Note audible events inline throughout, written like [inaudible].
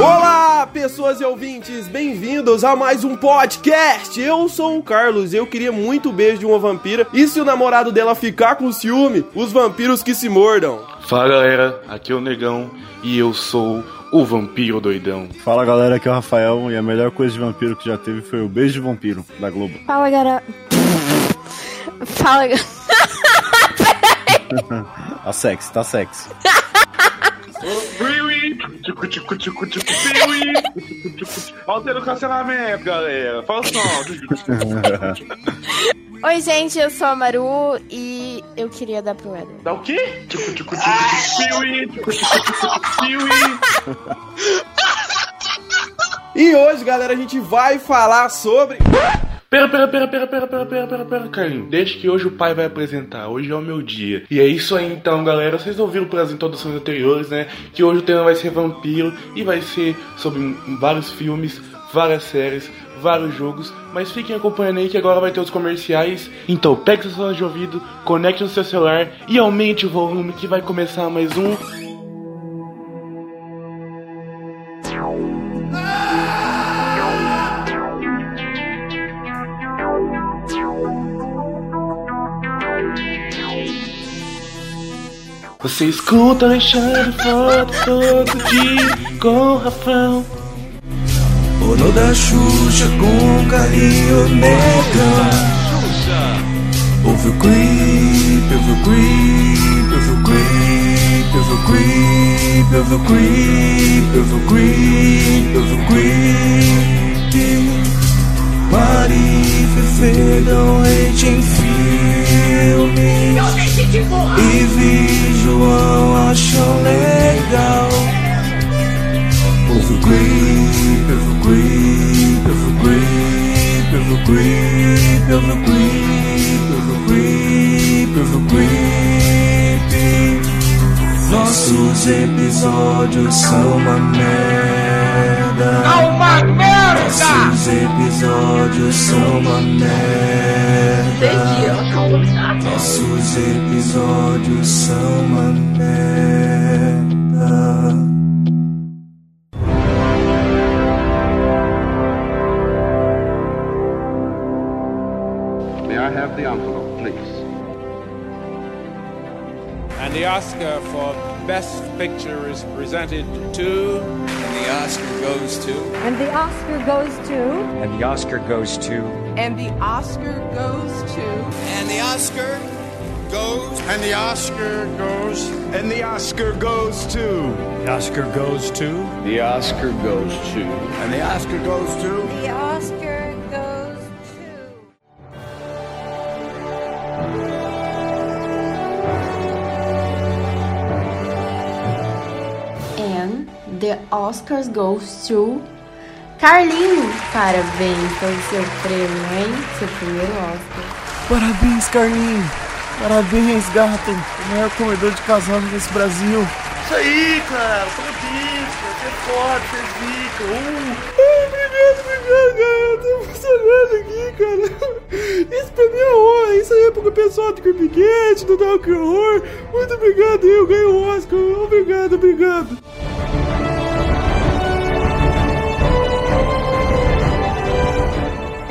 Olá, pessoas e ouvintes, bem-vindos a mais um podcast. Eu sou o Carlos e eu queria muito beijo de uma vampira. E se o namorado dela ficar com ciúme, os vampiros que se mordam. Fala galera, aqui é o Negão e eu sou o vampiro doidão. Fala galera, aqui é o Rafael e a melhor coisa de vampiro que já teve foi o beijo de vampiro da Globo. Fala, galera. Fala, ga- tá sexy, tá sexy. Altera o cancelamento, galera. Fala só. Oi, gente, eu sou a Maru e eu queria dar pro Eder. Dá o quê? E hoje, galera, a gente vai falar sobre. Pera, pera, pera, pera, pera, pera, pera, pera, pera, Carlinhos. Deixa que hoje o pai vai apresentar. Hoje é o meu dia. E é isso aí então, galera. Vocês ouviram pelas introduções anteriores, né? Que hoje o tema vai ser vampiro e vai ser sobre vários filmes, várias séries, vários jogos. Mas fiquem acompanhando aí que agora vai ter os comerciais. Então, pegue seu celular de ouvido, conecte no seu celular e aumente o volume que vai começar mais um. Você escuta Alexandre Foto todo dia com o Rafão. Bono da Xuxa com carinho negão Ouve o creep, ouve o creep, ouve o creep, ouve o creep, ouve o creep, ouve o creep, ouve o creep Mari Fefe hate em filme e vi João, achou legal. Ovo creep, ovo creep, ovo creep, ovo Nossos episódios são uma merda. É uma merda! Nossos episódios são uma merda. Entendi, ó. Nossos episódios são uma merda. May I have the envelope, please? And the Oscar for Best Picture is presented to. And the Oscar goes to. And the Oscar goes to. And the Oscar goes to. And the Oscar goes to. And the Oscar goes. And the Oscar goes. And the Oscar goes to. The Oscar goes to. The Oscar goes to. And the Oscar goes to. The Oscar Oscars goes to... Carlinho, parabéns pelo seu prêmio, hein? Seu primeiro Oscar. Parabéns, Carlinhos. Parabéns, gato. O maior comedor de casal desse Brasil. Isso aí, cara. Parabéns, cara. Você é foda, você é zica. Uh. Obrigado, obrigado, cara. Eu tô emocionado aqui, cara. Isso pra mim é honra. Isso aí é pro pessoal do Creepcast, do Dark Horror. Muito obrigado, eu ganhei o Oscar. Obrigado, obrigado.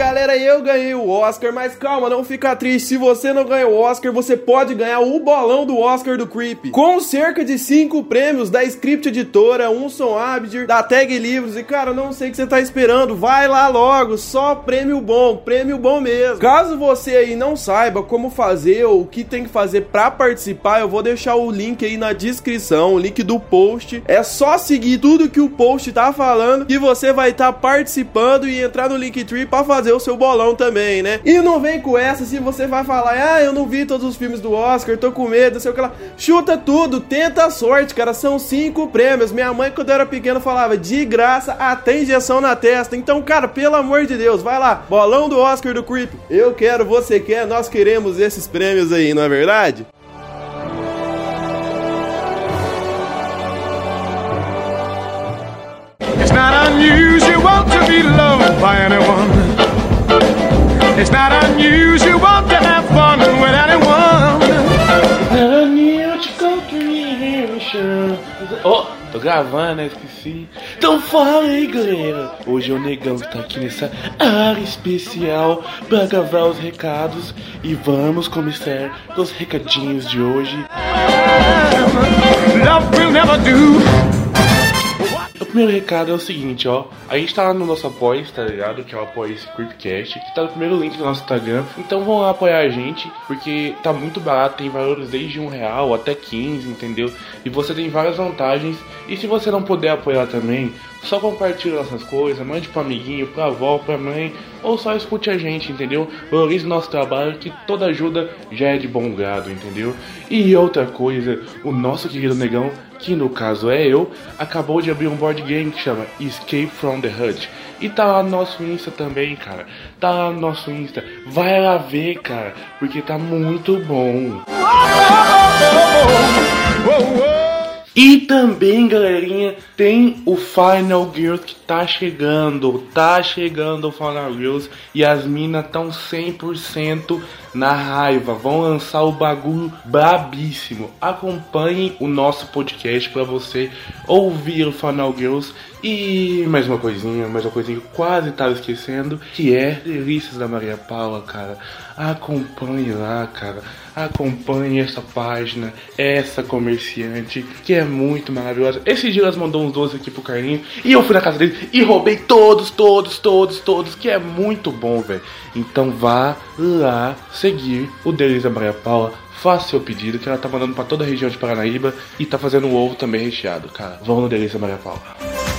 Galera, eu ganhei o Oscar, mas calma, não fica triste. Se você não ganhou o Oscar, você pode ganhar o bolão do Oscar do Creep. Com cerca de 5 prêmios da Script Editora, som Abdir, da Tag Livros. E cara, não sei o que você tá esperando. Vai lá logo, só prêmio bom, prêmio bom mesmo. Caso você aí não saiba como fazer ou o que tem que fazer pra participar, eu vou deixar o link aí na descrição, o link do post. É só seguir tudo que o post tá falando que você vai estar participando e entrar no Linktree pra fazer o seu bolão também, né? E não vem com essa se você vai falar, ah, eu não vi todos os filmes do Oscar, tô com medo, sei o que lá. Chuta tudo, tenta a sorte, cara. São cinco prêmios. Minha mãe, quando eu era pequeno, falava de graça até injeção na testa. Então, cara, pelo amor de Deus, vai lá. Bolão do Oscar do Creep. Eu quero, você quer, nós queremos esses prêmios aí, não é verdade? It's not unusual to be loved by anyone. It's not unusual to have fun with anyone. Oh, tô gravando? Esqueci. Então fala aí, galera. Hoje é o Negão que tá aqui nessa área especial pra gravar os recados. E vamos começar com os recadinhos de hoje. Love will never do. Primeiro recado é o seguinte, ó. A gente tá lá no nosso apoio, tá ligado? Que é o apoio Scriptcast, que tá no primeiro link do nosso Instagram. Então vão lá apoiar a gente, porque tá muito barato, tem valores desde um real até 15, entendeu? E você tem várias vantagens. E se você não puder apoiar também, só compartilha nossas coisas, mande pro amiguinho, pra avó, pra mãe, ou só escute a gente, entendeu? Valorize nosso trabalho, que toda ajuda já é de bom grado, entendeu? E outra coisa, o nosso querido negão, que no caso é eu, acabou de abrir um board game que chama Escape from the Hut. E tá lá no nosso Insta também, cara. Tá lá no nosso Insta. Vai lá ver, cara, porque tá muito bom. E também, galerinha, tem o Final Girls que tá chegando. Tá chegando o Final Girls e as minas tão 100% na raiva. Vão lançar o bagulho brabíssimo. Acompanhe o nosso podcast para você ouvir o Final Girls. E mais uma coisinha, mais uma coisinha que eu quase tava esquecendo, que é Delícias da Maria Paula, cara. Acompanhe lá, cara. Acompanhe essa página, essa comerciante, que é muito maravilhosa. Esse dia elas mandou uns doces aqui pro Carlinho e eu fui na casa dele e roubei todos, todos, todos, todos, que é muito bom, velho. Então vá lá seguir o Delícia Maria Paula. Faça seu pedido, que ela tá mandando pra toda a região de Paranaíba e tá fazendo ovo também recheado, cara. Vamos no Delícia Maria Paula.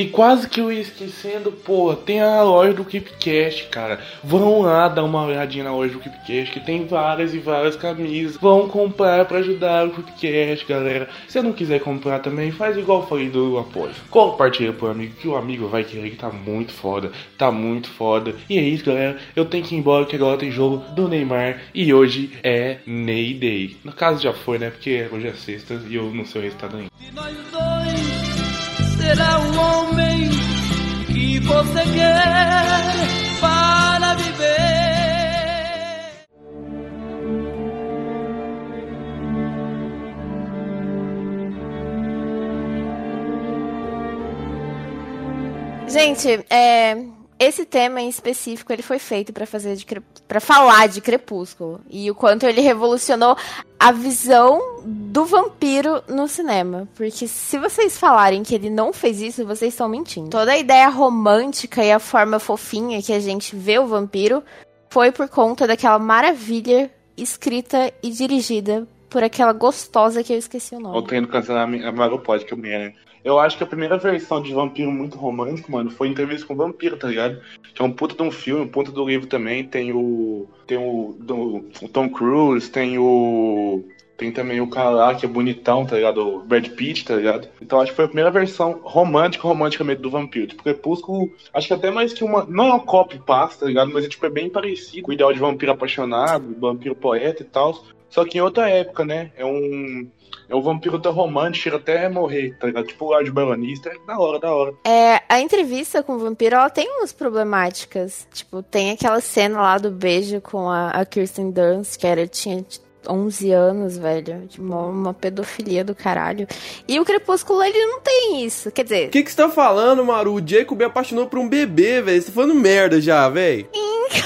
E quase que eu ia esquecendo, pô, tem a loja do KeepCast, cara. Vão lá dar uma olhadinha na loja do KeepCast, que tem várias e várias camisas. Vão comprar para ajudar o KeepCast, galera. Se não quiser comprar também, faz igual eu falei do apoio. Compartilha pro amigo, que o amigo vai querer, que tá muito foda. Tá muito foda. E é isso, galera. Eu tenho que ir embora, que agora tem jogo do Neymar. E hoje é Ney Day. No caso já foi, né? Porque hoje é sexta e eu não sei o resultado ainda. Será o homem que você quer para viver. Gente, é, esse tema em específico ele foi feito para fazer de para falar de Crepúsculo e o quanto ele revolucionou a visão do vampiro no cinema, porque se vocês falarem que ele não fez isso, vocês estão mentindo. Toda a ideia romântica e a forma fofinha que a gente vê o vampiro foi por conta daquela maravilha escrita e dirigida por aquela gostosa que eu esqueci o nome. Eu tô indo cancelar a Margot Pod, que eu me né? Eu acho que a primeira versão de Vampiro muito romântico, mano, foi Entrevista com o Vampiro, tá ligado? Que é um puta de um filme, um puta do livro também. Tem o. Tem o, do, o Tom Cruise, tem o. Tem também o cara lá que é bonitão, tá ligado? O Brad Pitt, tá ligado? Então acho que foi a primeira versão romântica, romanticamente do vampiro. Tipo, Crepúsculo, acho que até mais que uma. Não é uma copy paste, tá ligado? Mas é, tipo, é bem parecido o ideal de vampiro apaixonado, vampiro poeta e tal. Só que em outra época, né? É um. É um vampiro tão romântico, chega até morrer, tá ligado? Tipo o Lord Baronista, é da hora, da hora. É, a entrevista com o vampiro, ela tem umas problemáticas. Tipo, tem aquela cena lá do beijo com a, a Kirsten Dunst, que era, tinha 11 anos, velho. De uma, uma, pedofilia do caralho. E o Crepúsculo, ele não tem isso. Quer dizer. O que, que você tá falando, Maru? O Jacob apaixonou por um bebê, velho. Você tá falando merda já, velho.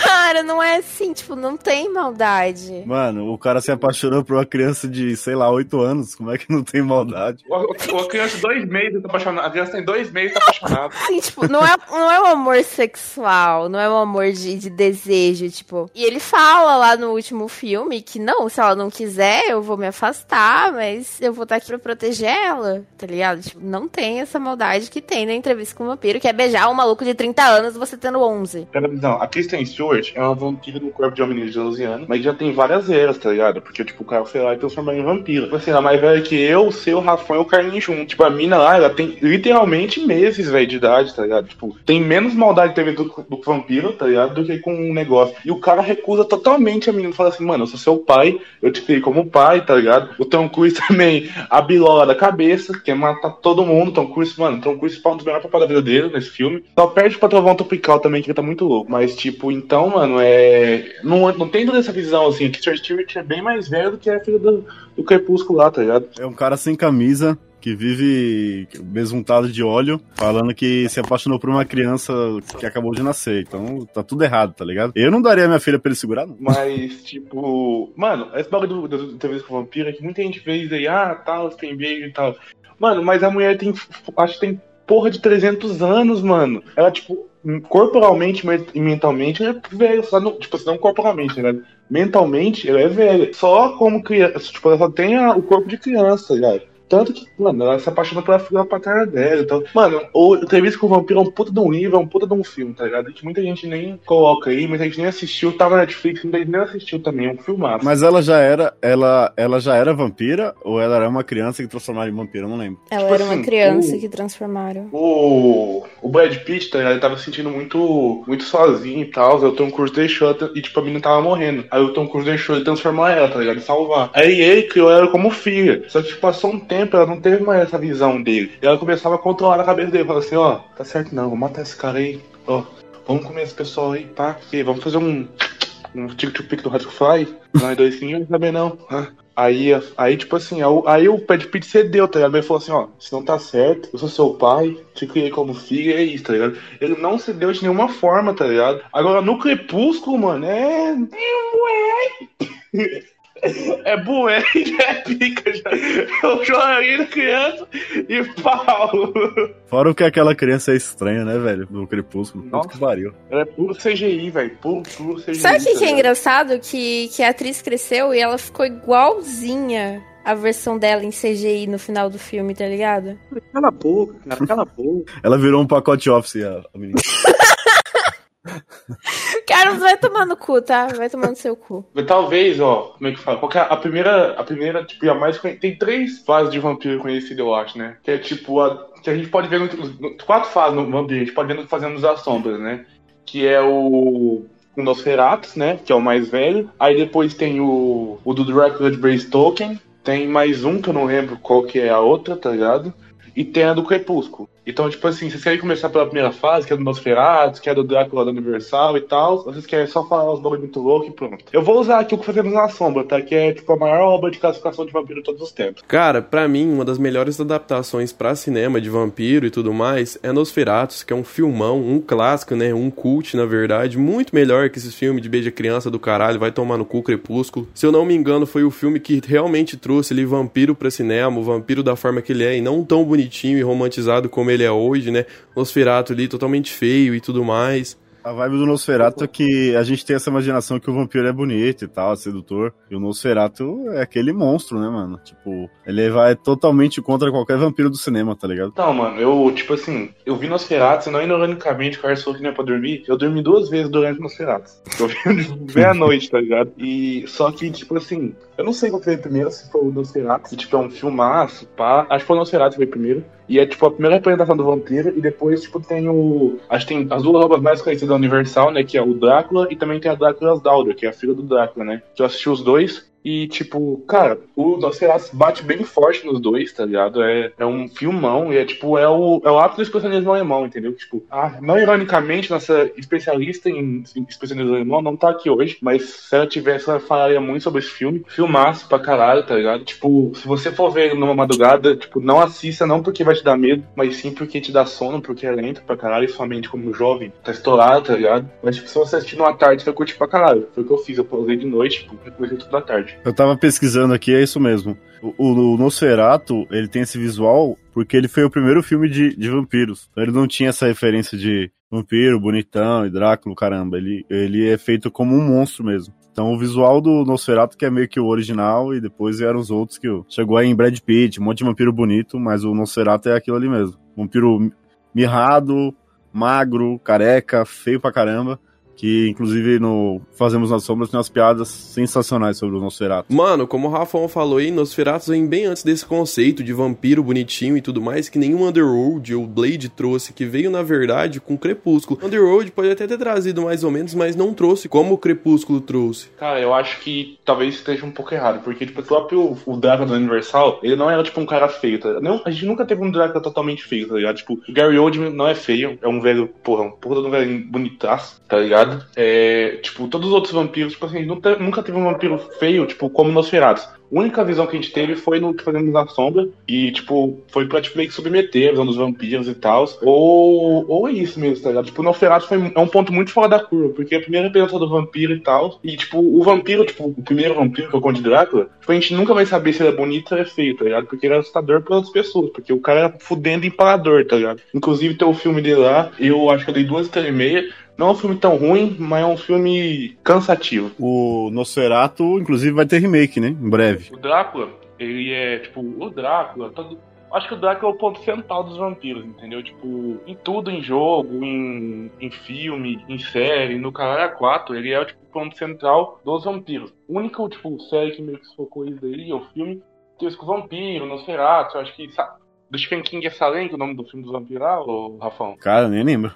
Cara, não é assim, tipo, não tem maldade. Mano, o cara se apaixonou por uma criança de, sei lá, 8 anos. Como é que não tem maldade? A criança de dois meses tá apaixonada. A criança tem dois meses tá apaixonada. Sim, tipo, não é, não é um amor sexual, não é um amor de, de desejo, tipo. E ele fala lá no último filme que não, se ela não quiser, eu vou me afastar, mas eu vou estar aqui pra proteger ela, tá ligado? Tipo, não tem essa maldade que tem na entrevista com o vampiro, que é beijar um maluco de 30 anos você tendo 11. Pera, não, a Kristen Stewart é uma vampira do corpo de uma menina de 12 anos, mas já tem várias eras, tá ligado? Porque, tipo, o cara foi lá e transformou em vampiro. Tipo assim, ela é mais velha que eu, o seu, o Rafão e o Carlinhos. Tipo, a mina lá, ela tem literalmente meses, velho, de idade, tá ligado? Tipo, tem menos maldade TV do, do vampiro, tá ligado? Do que com um negócio. E o cara recusa totalmente a menina. Fala assim, mano, eu sou seu pai, eu te criei como pai, tá ligado? O Tom Cruise [laughs] também, a bilola da cabeça, quer matar todo mundo. Tom Cruise, mano, Tom Cruise fala um dos melhores da vida dele nesse filme. Só perde pra Trovão Tropical também, que ele tá muito louco. Mas, tipo, então, mano, é. Não, não tem toda essa visão, assim, que Sir Stewart é bem mais velho do que a filha do, do Crepúsculo lá, tá ligado? É um cara sem camisa, que vive besuntado de óleo, falando que se apaixonou por uma criança que acabou de nascer. Então tá tudo errado, tá ligado? Eu não daria minha filha pra ele segurar, não. Mas, tipo, mano, esse bagulho do entrevista com o vampiro é que muita gente fez aí, ah, tal, tem beijo e tal. Mano, mas a mulher tem, acho que tem porra de 300 anos, mano. Ela, tipo, corporalmente e mentalmente ela é velha, só não, tipo, não corporalmente, né? Mentalmente ela é velha. Só como criança, tipo, ela só tem a, o corpo de criança, ligado? Tanto que, mano, ela se apaixona pela filha paterna dela. Então, mano, o Entrevista com o Vampiro é um puta de um livro, é um puta de um filme, tá ligado? Que muita gente nem coloca aí, muita gente nem assistiu, tava na Netflix, muita gente nem assistiu também, é um filmaço. Mas ela já era, ela, ela já era vampira ou ela era uma criança que transformaram em vampira? Eu não lembro. Ela Tipo era uma assim, criança o- que transformaram. O, o Brad Pitt, tá ligado? Ele tava se sentindo muito, muito sozinho e tal. Aí o Tom Cruise deixou e, tipo, a menina tava morrendo. Aí o Tom Cruise deixou ele transformar ela, tá ligado? E salvar. Aí ele criou ela como filha. Só que tipo, passou um tempo, ela não teve mais essa visão dele. E ela começava a controlar a cabeça dele. Falou assim: ó, tá certo não, vou matar esse cara aí. Ó, vamos comer esse pessoal aí, tá? E vamos fazer um. Um tic-tic do Hot Fly. Nós dois sim, também não. Hã? Aí, aí, tipo assim, aí, o- Brad Pitt cedeu, tá ligado? Ele falou assim, ó, isso não tá certo, eu sou seu pai, te criei como filho, é isso, tá ligado? Ele não cedeu de nenhuma forma, tá ligado? Agora, no Crepúsculo, mano, é... [laughs] É bué! É [laughs] é pica, já. Eu choraria da criança e pau! Fora o que aquela criança é estranha, né, velho? Do Crepúsculo. Puta que pariu. Ela é puro CGI, velho, puro, puro CGI. Sabe o que, tá que é ligado? engraçado? Que, que a atriz cresceu e ela ficou igualzinha a versão dela em CGI no final do filme, tá ligado? Cala a boca, cara, cala a boca. Ela virou um pacote office, a menina. [laughs] [laughs] Carlos, vai tomar no cu, tá? Vai tomar no seu cu. Talvez, ó, como é que fala? É a primeira, a primeira, tipo, a mais Tem três fases de vampiro conhecidas, eu acho, né? Que é tipo, a, que a gente pode ver no, quatro fases no vampiro, a gente pode ver Fazendo das Sombras, né? Que é o. O Nosferatus, né? Que é o mais velho. Aí depois tem o, o do Drácula de Bram Stoker. Tem mais um que eu não lembro qual que é a outra, tá ligado? E tem a do Crepúsculo. Então, tipo assim, vocês querem começar pela primeira fase, que é do Nosferatu, que é do Drácula da Universal e tal, ou vocês querem só falar os bagulho muito louco e pronto. Eu vou usar aqui o que fazemos na sombra, tá? Que é, tipo, a maior obra de classificação de vampiro de todos os tempos. Cara, pra mim, uma das melhores adaptações pra cinema de vampiro e tudo mais é Nosferatus, que é um filmão, um clássico, né? Um cult, na verdade, muito melhor que esses filmes de beija criança do caralho, vai tomar no cu Crepúsculo. Se eu não me engano, foi o filme que realmente trouxe ele vampiro pra cinema, o vampiro da forma que ele é, e não tão bonitinho e romantizado como ele é hoje, né? Nosferatu ali totalmente feio e tudo mais. A vibe do Nosferatu é que a gente tem essa imaginação que o vampiro é bonito e tal, sedutor. E o Nosferatu é aquele monstro, né, mano? Tipo, ele vai totalmente contra qualquer vampiro do cinema, tá ligado? Então, mano, eu, tipo assim, eu vi Nosferatu, não ironicamente, o falou que não é pra dormir, eu dormi duas vezes durante Nosferatu. Eu [laughs] vi meia-noite, tá ligado? E, só que, tipo assim, eu não sei qual veio primeiro, se foi o Nosferatu, tipo, é um filmaço, pá. Acho que foi o Nosferatu que veio primeiro. E é, tipo, a primeira representação do vampiro, e depois, tipo, tem o... Acho que tem as duas obras mais conhecidas da Universal, né, que é o Drácula, e também tem a Drácula Daldor, que é a filha do Drácula, né? Que eu assisti os dois, e, tipo, cara, o Nosferatu bate bem forte nos dois, tá ligado? É, é um filmão e é, tipo, é o, é o ápice do expressionismo alemão, entendeu? Tipo, ah, não ironicamente, nossa especialista em, em expressionismo alemão não tá aqui hoje, mas se ela tivesse, ela falaria muito sobre esse filme. Filmaço pra caralho, tá ligado? Tipo, se você for ver numa madrugada, tipo, não assista não porque vai te dar medo, mas sim porque te dá sono, porque é lento pra caralho, e sua mente como jovem tá estourada, tá ligado? Mas, tipo, se você assistir numa tarde, você curtir pra caralho. Foi o que eu fiz, eu pausei de noite, tipo, eu tudo da tarde. Eu tava pesquisando aqui, é isso mesmo. O, o, Nosferatu, ele tem esse visual porque ele foi o primeiro filme de, de vampiros. Então ele não tinha essa referência de vampiro, bonitão e Drácula, caramba. Ele, ele é feito como um monstro mesmo. Então o visual do Nosferatu que é meio que o original e depois eram os outros que chegou aí em Brad Pitt, um monte de vampiro bonito, mas o Nosferatu é aquilo ali mesmo. Vampiro mirrado, magro, careca, feio pra caramba. Que, inclusive, no Fazemos nas Sombras tem umas piadas sensacionais sobre o Nosferatu. Mano, como o Rafão falou aí, Nosferatu vem bem antes desse conceito de vampiro bonitinho e tudo mais, que nenhum Underworld ou Blade trouxe, que veio, na verdade, com Crepúsculo. Underworld pode até ter trazido mais ou menos, mas não trouxe como o Crepúsculo trouxe. Cara, eu acho que talvez esteja um pouco errado, porque, tipo, o próprio o Drácula do Universal, ele não era, tipo, um cara feio, tá ligado? Não, a gente nunca teve um Drácula totalmente feio, tá ligado? Tipo, o Gary Oldman não é feio, é um velho, porra, um porra de um velho bonitaço, tá ligado? É, tipo, todos os outros vampiros, tipo assim, nunca, nunca teve um vampiro feio, tipo, como Nosferatu. A única visão que a gente teve foi no que fazemos na sombra. E, tipo, foi pra tipo, meio que submeter a visão dos vampiros e tal. Ou, ou é isso mesmo, tá ligado? Tipo, Nosferatu foi, é um ponto muito fora da curva. Porque a primeira representação do vampiro e tal. E, tipo, o vampiro, tipo, o primeiro vampiro, que é o Conde Drácula, tipo, a gente nunca vai saber se ele é bonito ou é feio, tá ligado? Porque ele é assustador para outras pessoas. Porque o cara era fudendo empalador, tá ligado? Inclusive tem o filme dele lá. Eu acho que eu dei duas e meia. Não é um filme tão ruim, mas é um filme cansativo. O Nosferatu, inclusive, vai ter remake, né? Em breve. O Drácula, ele é, tipo, o Drácula, todo... Acho que o Drácula é o ponto central dos vampiros, entendeu? Tipo, em tudo, em jogo, em, em filme, em série, no Caralho 4, ele é tipo, o ponto central dos vampiros. A única, tipo, série que meio que se focou isso daí é o filme que com o vampiro, Nosferatu, acho que... Do Stephen King é Salem, que é o nome do filme dos vampiros, ou Rafão? Cara, nem lembro.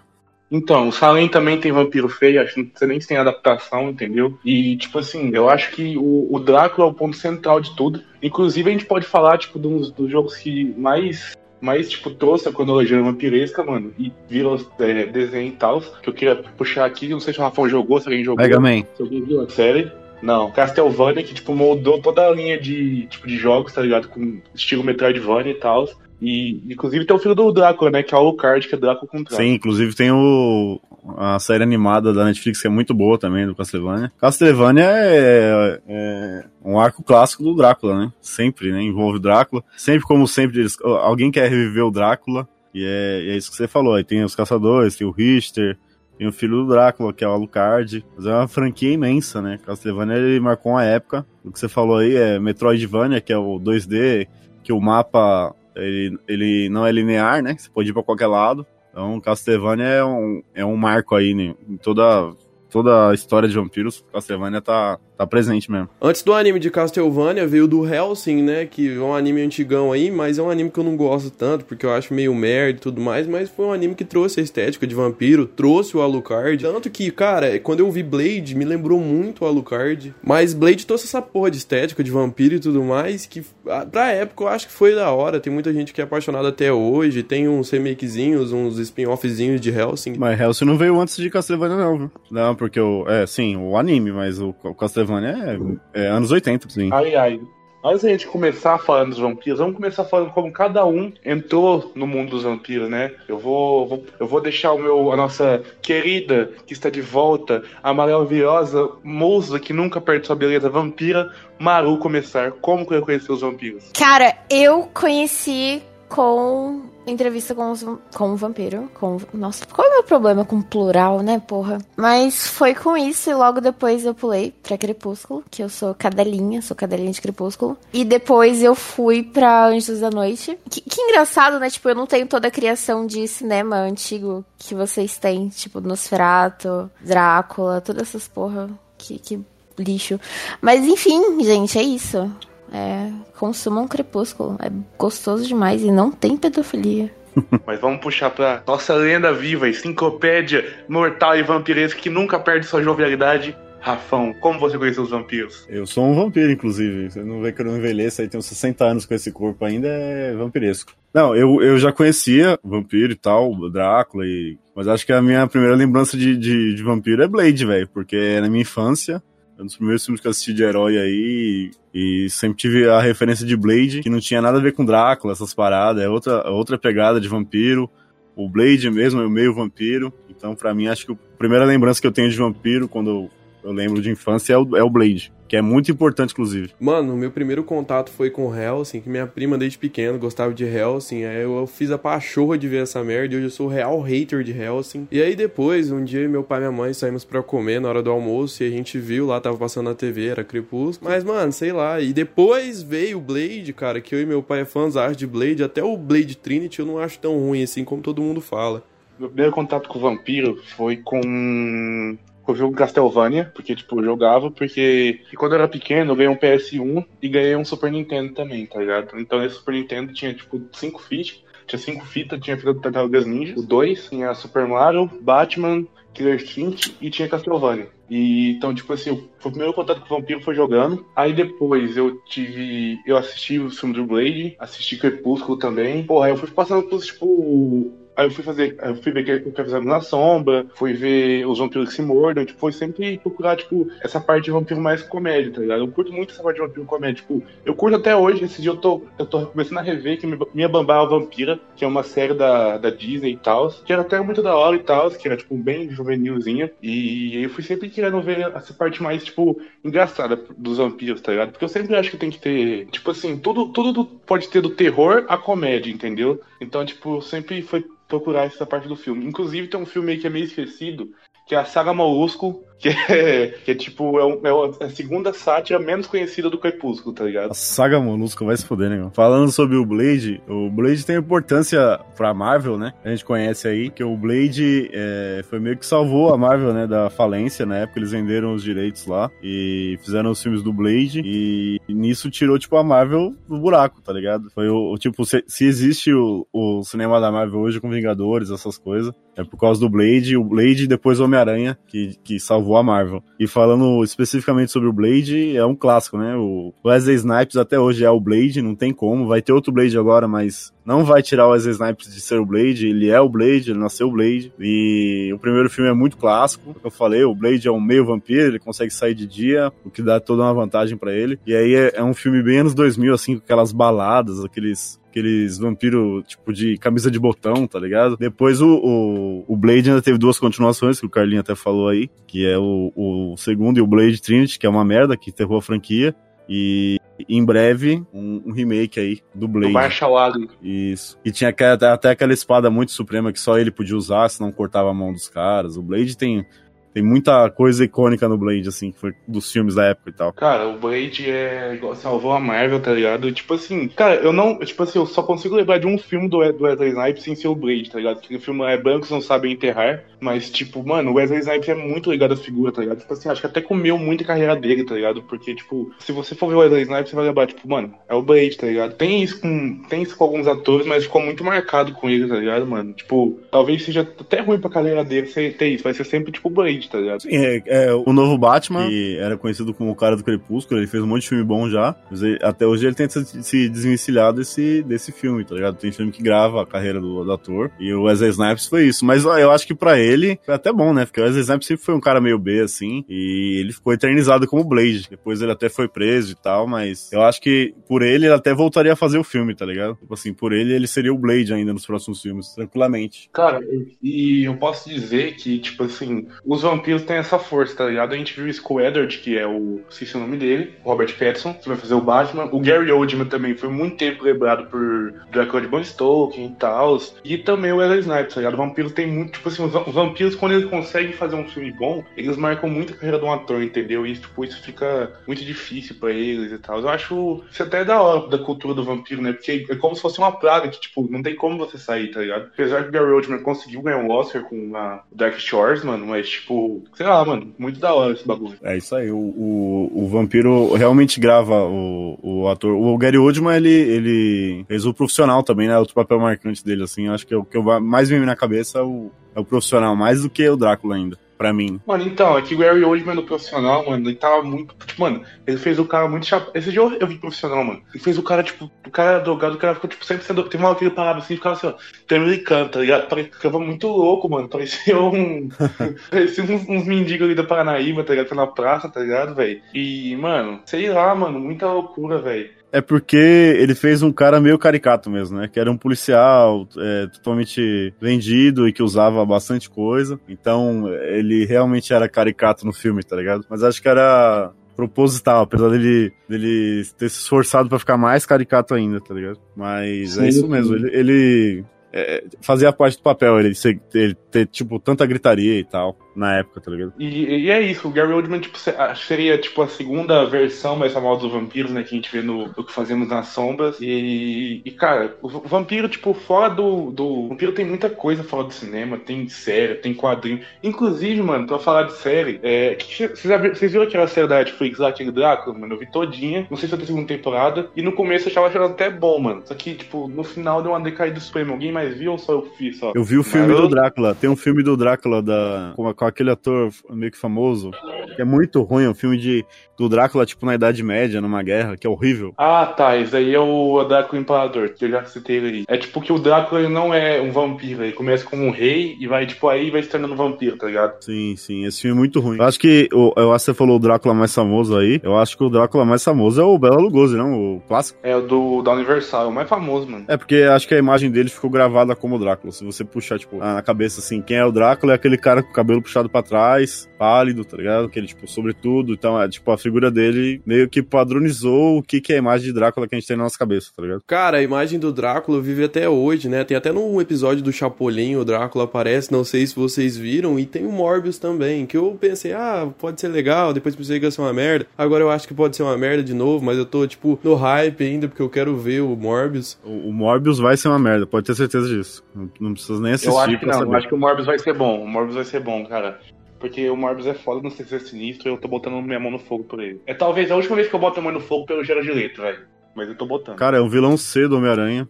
Então, o Salem também tem vampiro feio, acho que não sei nem se tem adaptação, entendeu? E, tipo assim, eu acho que o, o Drácula é o ponto central de tudo. Inclusive, a gente pode falar, tipo, dos, dos jogos que mais mais, tipo, trouxe a cronologia vampiresca, mano, e virou é, desenho e tal, que eu queria puxar aqui, não sei se o Rafael jogou, se alguém jogou. Mega Man. Se alguém viu a série. Não, Castlevania, que, tipo, moldou toda a linha de, tipo, de jogos, tá ligado? Com estilo Metroidvania e tal. E, inclusive, tem o filho do Drácula, né? Que é o Alucard, que é Drácula com Sim, inclusive tem o, a série animada da Netflix, que é muito boa também, do Castlevania. Castlevania é, é um arco clássico do Drácula, né? Sempre, né? Envolve o Drácula. Sempre, como sempre, eles, alguém quer reviver o Drácula. E é, e é isso que você falou. Aí tem os caçadores, tem o Richter, tem o filho do Drácula, que é o Alucard. Mas é uma franquia imensa, né? Castlevania ele marcou uma época. O que você falou aí é Metroidvania, que é o 2D, que o mapa ele, ele não é linear, né? Você pode ir para qualquer lado. Então, Castlevania é um, é um marco aí né? em toda, toda a história de vampiros. Castlevania tá, tá presente mesmo. Antes do anime de Castlevania veio do Hellsing, né? Que é um anime antigão aí, mas é um anime que eu não gosto tanto, porque eu acho meio merda e tudo mais, mas foi um anime que trouxe a estética de vampiro, trouxe o Alucard. Tanto que, cara, quando eu vi Blade, me lembrou muito o Alucard. Mas Blade trouxe essa porra de estética de vampiro e tudo mais, que pra época eu acho que foi da hora. Tem muita gente que é apaixonada até hoje, tem uns remakezinhos, uns spin-offzinhos de Hellsing. Mas Hellsing não veio antes de Castlevania, não, viu? Não, porque o. É, sim, o anime, mas o, o Castlevania é, é anos 80, sim. Ai, ai. Antes da gente começar falando dos vampiros, vamos começar falando como cada um entrou no mundo dos vampiros, né? Eu vou, vou eu vou deixar o meu, a nossa querida, que está de volta, a maravilhosa musa que nunca perde sua beleza vampira, Maru, começar. Como que eu conheci os vampiros? Cara, eu conheci com entrevista com, os, com o vampiro. Com, nossa, qual é o meu problema com plural, né, porra? Mas foi com isso e logo depois eu pulei pra Crepúsculo, que eu sou cadelinha, sou cadelinha de Crepúsculo. E depois eu fui pra Anjos da Noite. Que, que engraçado, né? Tipo, eu não tenho toda a criação de cinema antigo que vocês têm, tipo, Nosferatu, Drácula, todas essas porra. Que, que lixo. Mas enfim, gente, é isso. É, consumam Crepúsculo. É gostoso demais e não tem pedofilia. [laughs] Mas vamos puxar pra nossa lenda viva, enciclopédia mortal e vampiresca que nunca perde sua jovialidade. Rafão, como você conheceu os vampiros? Eu sou um vampiro, inclusive. Você não vê que eu não envelheço, aí tenho 60 anos com esse corpo ainda, é vampiresco. Não, eu, eu já conhecia vampiro e tal, Drácula, e... mas acho que a minha primeira lembrança de, de, de vampiro é Blade, velho, porque é na minha infância é um dos primeiros filmes que eu assisti de herói aí. E sempre tive a referência de Blade, que não tinha nada a ver com Drácula, essas paradas. É outra, outra pegada de vampiro. O Blade mesmo é meio vampiro. Então, para mim, acho que a primeira lembrança que eu tenho de vampiro, quando eu lembro de infância, é o, é o Blade. Que é muito importante, inclusive. Mano, meu primeiro contato foi com Hellsing, que minha prima desde pequeno gostava de Hellsing. Aí eu, fiz a pachorra de ver essa merda e hoje eu sou real hater de Hellsing. E aí depois, um dia meu pai e minha mãe saímos pra comer na hora do almoço e a gente viu lá, tava passando na TV, era Crepúsculo. Mas, mano, sei lá. E depois veio o Blade, cara, que eu e meu pai é fãs de Blade. Até o Blade Trinity eu não acho tão ruim assim como todo mundo fala. Meu primeiro contato com o vampiro foi com o jogo Castlevania, porque, tipo, eu jogava, porque quando eu era pequeno eu ganhei um PS1 e ganhei um Super Nintendo também, tá ligado? Então esse Super Nintendo tinha, tipo, cinco fichas, tinha cinco fitas, tinha fita do Tartarugas Ninja, o 2, tinha Super Mario, Batman, Killer Instinct e tinha Castlevania. E então, tipo assim, o primeiro contato com o vampiro foi jogando. Aí depois eu tive. Eu assisti o filme do Blade, assisti Crepúsculo também. Porra, eu fui passando por, tipo. Aí eu fui fazer. Eu fui ver o fizeram na sombra, fui ver os vampiros que se mordam. Tipo, foi sempre procurar, tipo, essa parte de vampiro mais comédia, tá ligado? Eu curto muito essa parte de vampiro comédia. Tipo, eu curto até hoje. Esse dia eu tô, eu tô começando a rever que Minha Bambá é Vampira, que é uma série da, da Disney e tal. Que era até muito da hora e tal, que era, tipo, bem juvenilzinha. E eu fui sempre querendo ver essa parte mais, tipo, engraçada dos vampiros, tá ligado? Porque eu sempre acho que tem que ter, tipo assim, tudo, tudo pode ter do terror à comédia, entendeu? Então, tipo, sempre foi procurar essa parte do filme. Inclusive tem um filme aí que é meio esquecido, que é a Saga Molusco, que é, que é tipo, é, um, é, a segunda sátira menos conhecida do Crepúsculo, tá ligado? A saga Molusco vai se foder, né? Falando sobre o Blade, o Blade tem importância pra Marvel, né? A gente conhece aí que o Blade é, foi meio que salvou a Marvel, né, da falência na época. Eles venderam os direitos lá e fizeram os filmes do Blade e nisso tirou, tipo, a Marvel do buraco, tá ligado? Foi o, o tipo, se, se existe o, o, cinema da Marvel hoje com Vingadores, essas coisas, é por causa do Blade, o Blade e depois o Homem-Aranha, que, que salvou a Marvel. E falando especificamente sobre o Blade, é um clássico, né? O Wesley Snipes até hoje é o Blade, não tem como. Vai ter outro Blade agora, mas não vai tirar o Wesley Snipes de ser o Blade. Ele é o Blade, ele nasceu o Blade. E o primeiro filme é muito clássico. Eu falei, o Blade é um meio vampiro, ele consegue sair de dia, o que dá toda uma vantagem para ele. E aí é, é um filme bem anos 2000, assim, com aquelas baladas, aqueles aqueles vampiros, tipo, de camisa de botão, tá ligado? Depois o, o, o, Blade ainda teve duas continuações, que o Carlinho até falou aí, que é o, o segundo e o Blade Trinity, que é uma merda, que enterrou a franquia. E em breve, um, um, remake aí do Blade. Do Marshall Allen. Isso. E tinha até, até aquela espada muito suprema que só ele podia usar, senão cortava a mão dos caras. O Blade tem tem muita coisa icônica no Blade, assim, que foi dos filmes da época e tal. Cara, o Blade é. salvou a Marvel, tá ligado? Tipo assim, cara, eu não. Tipo assim, eu só consigo lembrar de um filme do, do Wesley Snipes sem ser o Blade, tá ligado? O filme é Brancos Não Sabem Enterrar. Mas, tipo, mano, o Wesley Snipes é muito ligado à figura, tá ligado? Tipo assim, acho que até comeu muito a carreira dele, tá ligado? Porque, tipo, se você for ver o Wesley Snipes, você vai lembrar, tipo, mano, é o Blade, tá ligado? Tem isso com, tem isso com alguns atores, mas ficou muito marcado com ele, tá ligado, mano? Tipo, talvez seja até ruim pra carreira dele ter isso, vai ser sempre, tipo, o Blade, tá ligado? Sim, é, é, o novo Batman, que era conhecido como o cara do Crepúsculo, ele fez um monte de filme bom já, mas ele, até hoje ele tenta se desvencilhar desse, desse filme, tá ligado? Tem filme que grava a carreira do, do ator, e o Wesley Snipes foi isso, mas ó, eu acho que pra ele foi até bom, né? Porque o Wesley Snipes sempre foi um cara meio B, assim, e ele ficou eternizado como Blade. Depois ele até foi preso e tal, mas eu acho que por ele ele até voltaria a fazer o filme, tá ligado? Tipo assim, por ele ele seria o Blade ainda nos próximos filmes, tranquilamente. Cara, e eu posso dizer que, tipo assim, os vampiros têm essa força, tá ligado? A gente viu isso com o Edward, que é o. esqueci o nome dele, Robert Pattinson, que vai fazer o Batman. O Gary Oldman também foi muito tempo lembrado por Drácula de Bram Stoker e tal. E também o Wesley Snipes, tá ligado? O vampiro tem muito. Tipo assim, os vampiros, quando eles conseguem fazer um filme bom, eles marcam muito a carreira de um ator, entendeu? E tipo, isso fica muito difícil pra eles e tal. Eu acho isso até da hora da cultura do vampiro, né? Porque é como se fosse uma praga que, tipo, não tem como você sair, tá ligado? Apesar que o Gary Oldman conseguiu ganhar um Oscar com a Dark Shores, mano, mas, tipo, sei lá, mano, muito da hora esse bagulho. É isso aí, o, o, o vampiro realmente grava o, o ator. O Gary Oldman, ele, ele fez o profissional também, né? Outro papel marcante dele, assim. Acho que é o que eu mais vem na cabeça é o, é o profissional, mais do que o Drácula ainda pra mim. Mano, então, é que o Gary Oldman no profissional, mano, ele tava muito. Tipo, mano, ele fez o cara muito chapado. Esse dia eu, vi profissional, mano. Ele fez o cara, tipo, o cara drogado, o cara ficou, tipo, sempre sendo. Tem uma hora que ele parava assim e ficava assim, ó, americano, tá ligado? Ficava muito louco, mano. Parecia um. [laughs] parecia uns, uns mendigos ali da Paranaíba, tá ligado? Na praça, tá ligado, velho? E, mano, sei lá, mano, muita loucura, velho. É porque ele fez um cara meio caricato mesmo, né? Que era um policial é, totalmente vendido e que usava bastante coisa. Então, ele realmente era caricato no filme, tá ligado? Mas acho que era proposital, apesar dele, dele ter se esforçado para ficar mais caricato ainda, tá ligado? Mas é Sim, é isso mesmo, ele, ele é, fazia parte do papel ele, ser, ele ter, tipo, tanta gritaria e tal, na época, tá ligado? E, e é isso, o Gary Oldman tipo, seria tipo a segunda versão mais famosa dos vampiros, né? Que a gente vê no, no que fazemos nas sombras. E, e, cara, o vampiro, tipo, fora do, do. O vampiro tem muita coisa fora do cinema, tem série, tem quadrinho. Inclusive, mano, pra falar de série, é, vocês, viram aquela série da Netflix lá, aquele Drácula, mano? Eu vi todinha, não sei se vai ter segunda temporada. E no começo eu achava achando até bom, mano. Só que, tipo, no final deu uma decaída suprema. Alguém mais viu ou só eu fiz só? Eu vi o filme eu- do Drácula. Tem um filme do Drácula da, com, com aquele ator meio que famoso. Que é muito ruim. É um filme de, do Drácula, tipo, na Idade Média, numa guerra, que é horrível. Ah, tá. Esse aí é o Drácula Imparador, que eu já citei ele aí. É tipo que o Drácula não é um vampiro, ele começa como um rei e vai, tipo, aí vai se tornando um vampiro, tá ligado? Sim, sim. Esse filme é muito ruim. Eu acho que. o- Eu acho que você falou o Drácula mais famoso aí. Eu acho que o Drácula mais famoso é o Bela Lugosi, não? O clássico. É o do da Universal, é o mais famoso, mano. É porque acho que a imagem dele ficou gravada como Drácula. Se você puxar, tipo, na cabeça assim, quem é o Drácula é aquele cara com o cabelo puxado pra trás, pálido, tá ligado? Aquele, tipo, sobretudo. Então, é tipo, a figura dele meio que padronizou o que, que é a imagem de Drácula que a gente tem na nossa cabeça, tá ligado? Cara, a imagem do Drácula vive até hoje, né? Tem até num episódio do Chapolin o Drácula aparece, não sei se vocês viram, e tem o Morbius também, que eu pensei, ah, pode ser legal, depois pensei que ia ser uma merda. Agora eu acho que pode ser uma merda de novo, mas eu tô, tipo, no hype ainda, porque eu quero ver o Morbius. O, o Morbius vai ser uma merda, pode ter certeza disso. Não, precisa nem assistir Eu acho que não, saber. eu acho que o Morbius vai ser bom. O Morbius vai ser bom, cara. Porque o Morbius é foda no ser sinistro e eu tô botando minha mão no fogo por ele. É talvez a última vez que eu boto a mão no fogo pelo Gerard Leto, velho. Mas eu tô botando. Cara, é um vilão C do Homem-Aranha,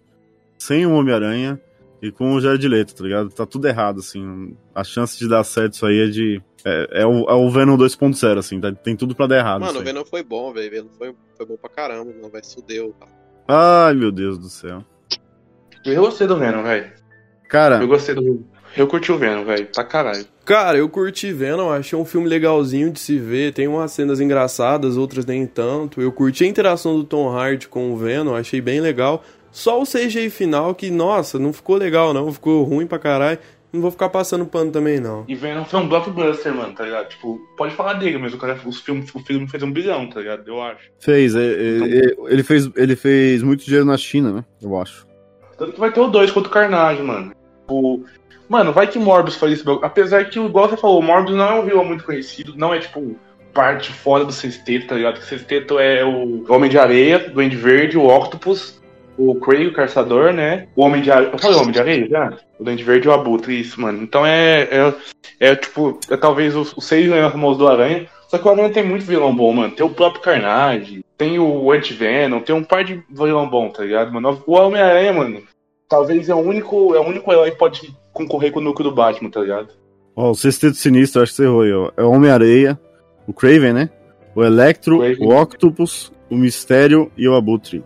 sem o Homem-Aranha e com o Jared Leto, tá ligado? Tá tudo errado, assim. A chance de dar certo isso aí é de. É, é o, é o Venom 2.0, assim, tá- tem tudo pra dar errado. Mano, o. Venom foi bom, velho. Venom foi, foi bom pra caramba, não vai se fudeu. cara. Ai, meu Deus do céu. Eu gostei do Venom, velho. Cara, Eu gostei do Venom. Eu curti o Venom, velho. Pra caralho. Cara, eu curti Venom, achei um filme legalzinho de se ver, tem umas cenas engraçadas, outras nem tanto. Eu curti a interação do Tom Hardy com o Venom, achei bem legal. Só o CGI final que, nossa, não ficou legal não, ficou ruim pra caralho. Não vou ficar passando pano também não. E Venom foi um blockbuster, mano, tá ligado? Tipo, pode falar dele, mas o cara, os filmes, o filme fez um bilhão, tá ligado? Eu acho. fez. é, é, é, ele fez. Ele fez muito dinheiro na China, né? Eu acho. Tanto que vai ter o 2 contra o Carnage, mano. O... Mano, vai que Morbius faz isso. Apesar que, igual você falou, o Morbius não é um vilão muito conhecido, não é tipo parte fora do sexteto, tá ligado? Que o sexteto é o Homem de Areia, Duende Verde, o Octopus, o Craig, o Caçador, né? O Homem de Areia. Eu falei Homem de Areia já? O Duende Verde e o Abutre, isso, mano. Então é. É, é tipo, é talvez os, os seis vilões famosos do Aranha. Só que o Aranha tem muito vilão bom, mano. Tem o próprio Carnage, tem o Anti-Venom, tem um par de vilão bom, tá ligado, mano? O Homem-Aranha, mano, talvez é o único, é o único herói que pode concorrer com o núcleo do Batman, tá ligado? Ó, o Sexteto Sinistro, acho que você errou aí, ó. É o Homem-Areia, o Craven, né? O Electro, Craven. o Octopus, o Mistério e o Abutre.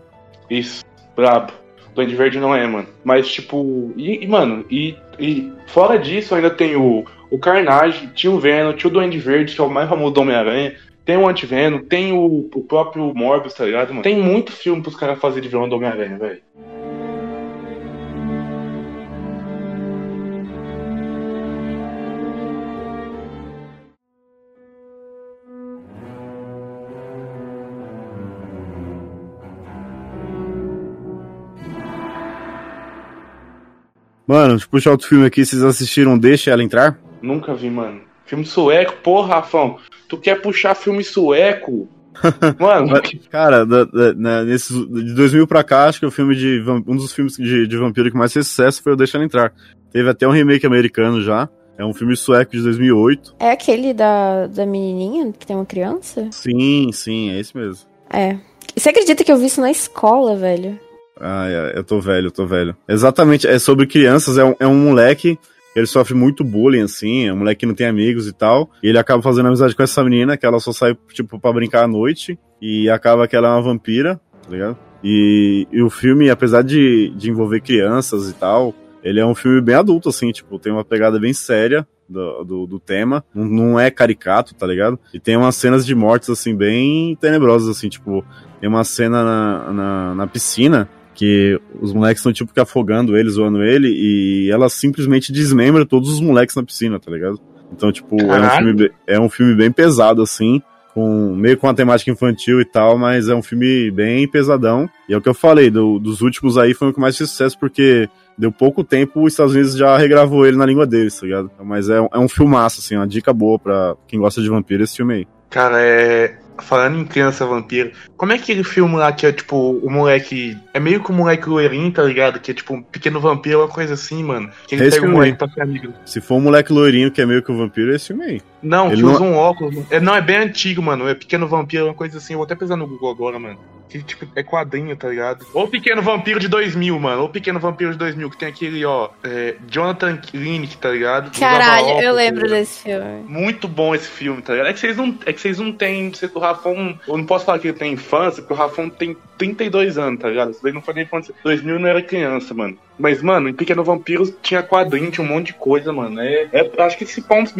Isso, brabo. Duende Verde não é, mano. Mas, tipo, e, e, mano, e, e fora disso ainda tem o, o Carnage, tinha o Venom, tinha o Duende Verde, que é o mais famoso do Homem-Aranha. Tem o Anti-Venom, tem o, o próprio Morbius, tá ligado, mano? Tem muito filme pros caras fazerem de vilão do Homem-Aranha, velho. Mano, deixa eu puxar outro filme aqui. Vocês assistiram Deixa Ela Entrar? Nunca vi, mano. Filme sueco? Porra, Rafão. Tu quer puxar filme sueco? [laughs] Mano, Cara, da, da, né, nesses, de 2000 pra cá, acho que o filme de um dos filmes de, de vampiro que mais fez sucesso foi o Deixa Ela Entrar. Teve até um remake americano já. É um filme sueco de 2008. É aquele da, da menininha que tem uma criança? Sim, sim, é esse mesmo. É. Você acredita que eu vi isso na escola, velho? Ah, é, eu tô velho, eu tô velho. Exatamente, é sobre crianças, é um, é um moleque, ele sofre muito bullying, assim, é um moleque que não tem amigos e tal, e ele acaba fazendo amizade com essa menina, que ela só sai, tipo, pra brincar à noite, e acaba que ela é uma vampira, tá ligado? E, e o filme, apesar de, de envolver crianças e tal, ele é um filme bem adulto, assim, tipo, tem uma pegada bem séria do, do, do tema, não, não é caricato, tá ligado? E tem umas cenas de mortes, assim, bem tenebrosas, assim, tipo, tem uma cena na, na, na piscina que os moleques estão tipo que afogando ele, zoando ele, e ela simplesmente desmembra todos os moleques na piscina, tá ligado? Então, tipo, é um, filme, é um filme bem pesado, assim, com meio com a temática infantil e tal, mas é um filme bem pesadão. E é o que eu falei, do- dos últimos aí foi o que mais fez sucesso, porque deu pouco tempo, os Estados Unidos já regravou ele na língua deles, tá ligado? Mas é, é um filmaço, assim, uma dica boa pra quem gosta de vampiro, esse filme aí. Cara, é. Falando em criança vampiro, como é aquele filme lá que é tipo o moleque. É meio que o moleque loirinho, tá ligado? Que é tipo um pequeno vampiro, uma coisa assim, mano. Que ele Esse pega o moleque aí. pra ser amigo. Se for um moleque loirinho que é meio que o vampiro, é esse filme aí. Não, Ele que não- usa um óculos. É, não, é bem antigo, mano. É Pequeno Vampiro, uma coisa assim. Eu vou até pesar no Google agora, mano. Que, tipo, é quadrinho, tá ligado? Ou Pequeno Vampiro de 2000, mano. Ou Pequeno Vampiro de 2000, que tem aquele, ó. É, Jonathan Linick, tá ligado? Caralho, óculos, eu tá lembro ligado? desse filme. Muito bom esse filme, tá ligado? É que vocês não, é que vocês não têm. O Rafão. Eu não posso falar que ele tem infância, porque o Rafão tem 32 anos, tá ligado? Isso daí não foi nem infância. 2000 não era criança, mano. Mas, mano, em Pequeno Vampiro tinha quadrinho, tinha um monte de coisa, mano. É, é- acho que esse é um dos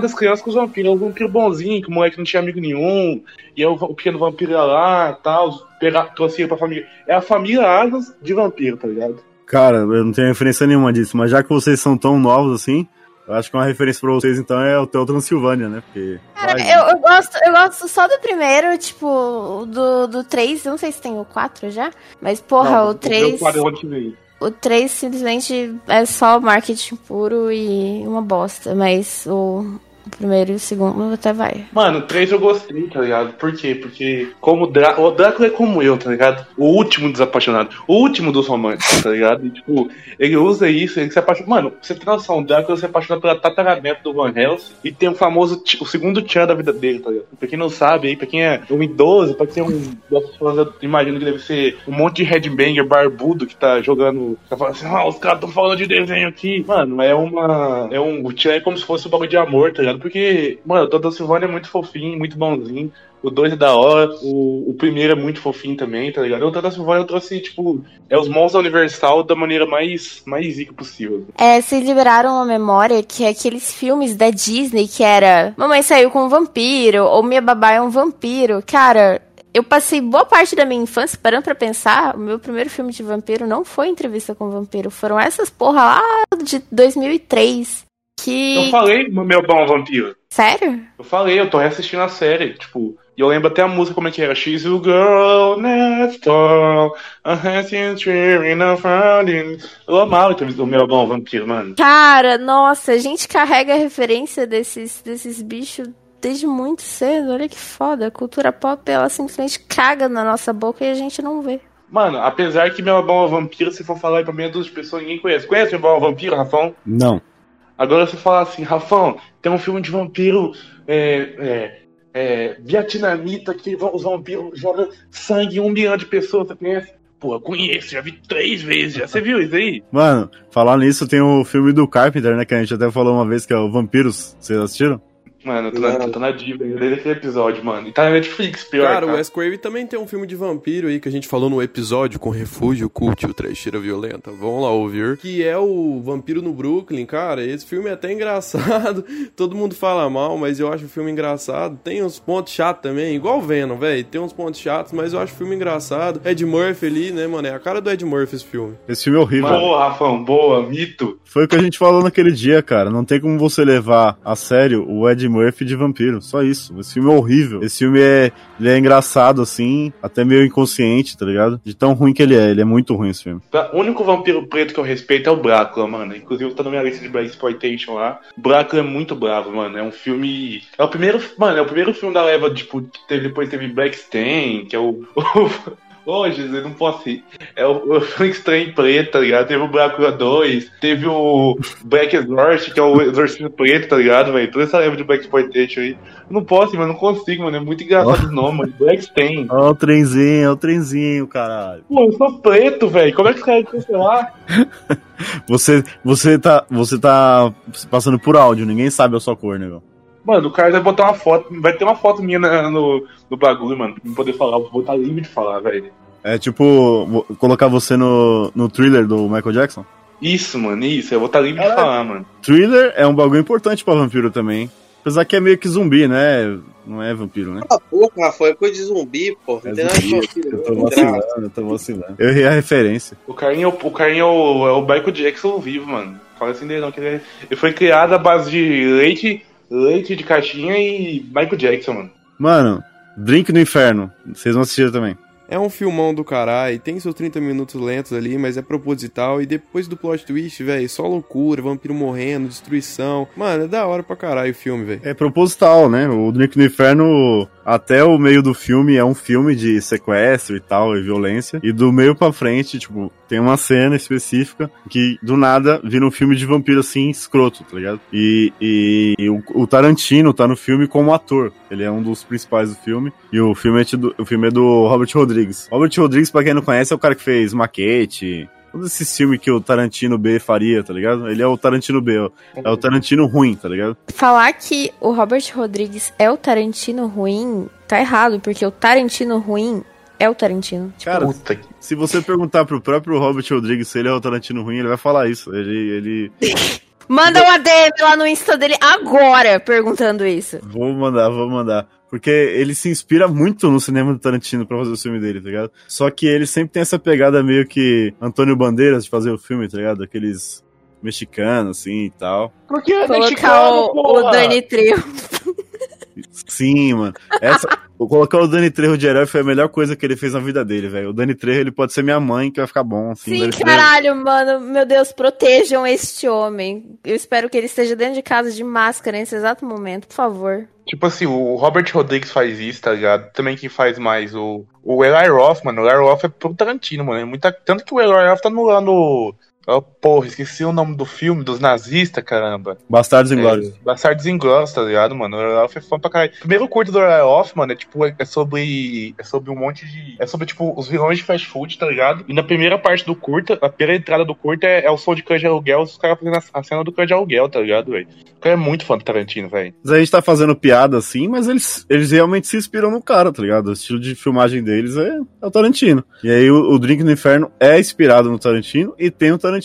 das crianças com os vampiros. É um vampiro bonzinho, que o moleque não tinha amigo nenhum. E aí o, o pequeno vampiro ia lá e tal, pegar, trouxe ele pra família. É a família Adams de vampiro, tá ligado? Cara, eu não tenho referência nenhuma disso, mas já que vocês são tão novos assim, eu acho que uma referência pra vocês então é o Hotel Transilvânia, né? Porque. Cara, vai, eu, eu gosto, eu gosto só do primeiro, tipo, do, do 3, eu não sei se tem o 4 já, mas porra, Não, o 3. quadro eu te ver. O 3 simplesmente é só marketing puro e uma bosta, mas o, o primeiro e o segundo até vai. Mano, o 3 eu gostei, tá ligado? Por quê? Porque como Drá o Drácula é como eu, tá ligado? O último desapaixonado. O último dos românticos, tá ligado? E, tipo, ele usa isso, ele se apaixona. Mano, você tem noção, o Drácula se apaixona pela tataramento do Van Helsing e tem o famoso, o segundo tchan da vida dele, tá ligado? Pra quem não sabe aí, pra quem é um idoso, pra quem é um. imagino que deve ser um monte de headbanger barbudo que tá jogando. Tá falando assim, ah, os caras tão falando de desenho aqui. Mano, é uma. É um. O tchan é como se fosse um bagulho de amor, tá ligado? Porque, mano, o Dodô é muito fofinho, muito bonzinho. O 2 é da hora, o, o primeiro é muito fofinho também, tá ligado? O Dodô Silvânia eu trouxe, tipo, é os monstros Universal da maneira mais, mais zica possível. É, vocês liberaram uma memória que é aqueles filmes da Disney que era Mamãe saiu com um vampiro, ou Minha babá é um vampiro. Cara, eu passei boa parte da minha infância parando pra pensar, o meu primeiro filme de vampiro não foi entrevista com vampiro, foram essas porra lá de 2003. Que. Eu falei, meu bom vampiro. Sério? Eu falei, eu tô reassistindo a série, tipo, e eu lembro até a música como é que era. She's a girl next door, a handsome tree in a fountain. Eu amava o meu bom vampiro, mano. Cara, nossa, a gente carrega a referência desses, desses bichos desde muito cedo. Olha que foda. A cultura pop, ela simplesmente caga na nossa boca e a gente não vê. Mano, apesar que meu bom vampiro, se for falar aí pra meia dúzia de pessoas, ninguém conhece. Conhece meu bom vampiro, Rafão? Não. Agora você fala assim, Rafão, tem um filme de vampiro é, é, é, vietnamita que os vampiros jogam sangue em um milhão de pessoas, você conhece? Pô, conheço, já vi três vezes já. Você viu isso aí? Mano, falar nisso, tem o filme do Carpenter, né? Que a gente até falou uma vez que é o Vampiros. Vocês assistiram? Mano, eu tô, na, tô na dívida desde aquele episódio, mano. E tá na Netflix, pior. Cara, Cara, o Wes Craven também tem um filme de vampiro aí que a gente falou no episódio com Refúgio, Cult e o Trecheira Violenta. Vão lá ouvir. Que é o Vampiro no Brooklyn, cara. Esse filme é até [laughs] engraçado. Todo mundo fala mal, mas eu acho o filme engraçado. Tem uns pontos chatos também, igual o Venom, velho. Tem uns pontos chatos, mas eu acho o filme engraçado. Ed Murphy ali, né, mano? É a cara do Ed Murphy esse filme. Esse filme é horrível. Boa, Rafão, boa, mito. Foi o que a gente falou naquele dia, cara. Não tem como você levar a sério o Ed Murphy de vampiro. Só isso. Esse filme é horrível. Esse filme é, ele é engraçado, assim, até meio inconsciente, tá ligado? De tão ruim que ele é. Ele é muito ruim esse filme. O único vampiro preto que eu respeito é o Drácula, mano. Inclusive tá na minha lista de Black Exploitation lá. Drácula é muito bravo, mano. É um filme. É o primeiro. Mano, é o primeiro filme da leva, tipo, que teve, depois teve Black Stain, que é o. [laughs] Ô, Jesus, eu não posso ir. É o, o Frankenstein preto, tá ligado? Teve o Drácula 2, teve o Black Exorcist, que é o Exorcista preto, tá ligado, velho? Toda essa leva de Black Exploitation aí. Não posso, ir, mano, não consigo, mano. É muito engraçado o nome, mano. Black Stain. Ó, o trenzinho, ó, o trenzinho, caralho. Pô, eu sou preto, velho. Como é que os caras cancelar? [laughs] Você, você, tá, você tá passando por áudio, ninguém sabe a sua cor, né, meu? Mano, o cara vai botar uma foto. Vai ter uma foto minha no, no bagulho, mano. Pra poder falar. Vou botar livre de falar, velho. É tipo, colocar você no, no thriller do Michael Jackson? Isso, mano, isso. Eu vou estar livre de falar, mano. Thriller é um bagulho importante pra vampiro também. Apesar que é meio que zumbi, né? Não é vampiro, né? Cala a boca, Rafael, é coisa de zumbi, pô. É zumbi. Eu tô vacilando, eu tô vacilando. Eu errei a referência. O carinha, é o- o carinha é o, é o Michael Jackson vivo, mano. Fala assim dele, não. Que ele, é- ele foi criado à base de leite, leite de caixinha e Michael Jackson, mano. Mano, Drink no Inferno. Vocês vão assistir também. É um filmão do caralho, tem seus 30 minutos lentos ali, mas é proposital. E depois do plot twist, velho, só loucura, vampiro morrendo, destruição. Mano, é da hora pra caralho o filme, velho. É proposital, né? O Drink no Inferno, até o meio do filme, é um filme de sequestro e tal, e violência. E do meio pra frente, tipo, tem uma cena específica que do nada vira um filme de vampiro assim, escroto, tá ligado? E, e, e o, o Tarantino tá no filme como ator. Ele é um dos principais do filme. E o filme é, tido- o filme é do Robert Rodrigues. Robert Rodrigues, pra quem não conhece, é o cara que fez Maquete. Todos esses filmes que o Tarantino B faria, tá ligado? Ele é o Tarantino B, ó. é o Tarantino ruim, tá ligado? Falar que o Robert Rodrigues é o Tarantino ruim tá errado, porque o Tarantino ruim é o Tarantino. Tipo, Cara, se você perguntar pro próprio Robert Rodrigues se ele é o Tarantino ruim, ele vai falar isso. Ele, ele... [laughs] manda um ADM lá no Insta dele agora perguntando isso. Vou mandar, vou mandar. Porque ele se inspira muito no cinema do Tarantino pra fazer o filme dele, tá ligado? Só que ele sempre tem essa pegada meio que Antônio Bandeiras de fazer o filme, tá ligado? Aqueles mexicanos, assim, e tal. Por que é Colocar mexicano, o, o? Dani Trejo. Sim, mano. Essa, [laughs] colocar o Dani Trejo de herói foi a melhor coisa que ele fez na vida dele, velho. O Dani Trejo, ele pode ser minha mãe, que vai ficar bom, assim. Sim, Dani Trejo- caralho, mano. Meu Deus, protejam este homem. Eu espero que ele esteja dentro de casa de máscara nesse exato momento, por favor. Tipo assim, o Robert Rodrigues faz isso, tá ligado? Também quem faz mais o. O Eli Roth, mano. O Eli Roth é pro Tarantino, mano. É muita... Tanto que o Eli Roth tá no. Lá no... Oh, porra, esqueci o nome do filme, dos nazistas, caramba. Bastardos Inglórios. É, Bastardos Inglórios, tá ligado, mano? O Roth é fã pra caralho. O primeiro curto do Roth, mano, é tipo, é é sobre. É sobre um monte de. É sobre, tipo, os vilões de fast food, tá ligado? E na primeira parte do curta, a primeira entrada do curta é, é o som de de aluguel, os caras fazendo a, a cena do de aluguel, tá ligado, velho? O cara é muito fã do Tarantino, velho. A gente tá fazendo piada assim, mas eles, eles realmente se inspiram no cara, tá ligado? O estilo de filmagem deles é, é o Tarantino. E aí o, o Drink no Inferno é inspirado no Tarantino e tem o Tarantino.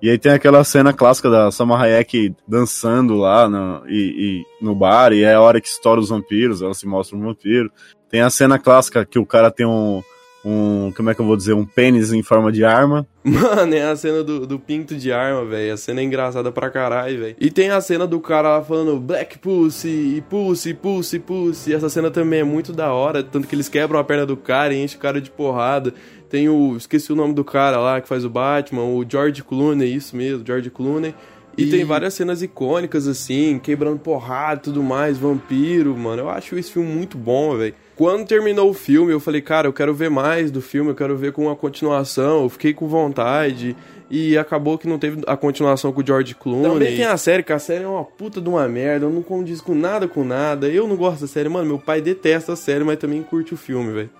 E aí tem aquela cena clássica da Salma Hayek dançando lá no, e, e no bar, e é a hora que estoura os vampiros, ela se mostra um vampiro. Tem a cena clássica que o cara tem um, um como é que eu vou dizer, um pênis em forma de arma. Mano, é a cena do, do pinto de arma, velho. A cena é engraçada pra caralho, velho. E tem a cena do cara lá falando Black Pussy, e Pussy, Pussy, Pussy. Essa cena também é muito da hora. Tanto que eles quebram a perna do cara e enchem o cara de porrada. Tem o. Esqueci o nome do cara lá que faz o Batman, o George Clooney, isso mesmo, George Clooney. E, tem várias cenas icônicas, assim, quebrando porrada e tudo mais, vampiro, mano. Eu acho esse filme muito bom, velho. Quando terminou o filme, eu falei, cara, eu quero ver mais do filme, eu quero ver com a continuação. Eu fiquei com vontade. E acabou que não teve a continuação com o George Clooney. Também tem a série, que a série é uma puta de uma merda. Não condiz com nada com nada. Eu não gosto da série, mano. Meu pai detesta a série, mas também curte o filme, velho.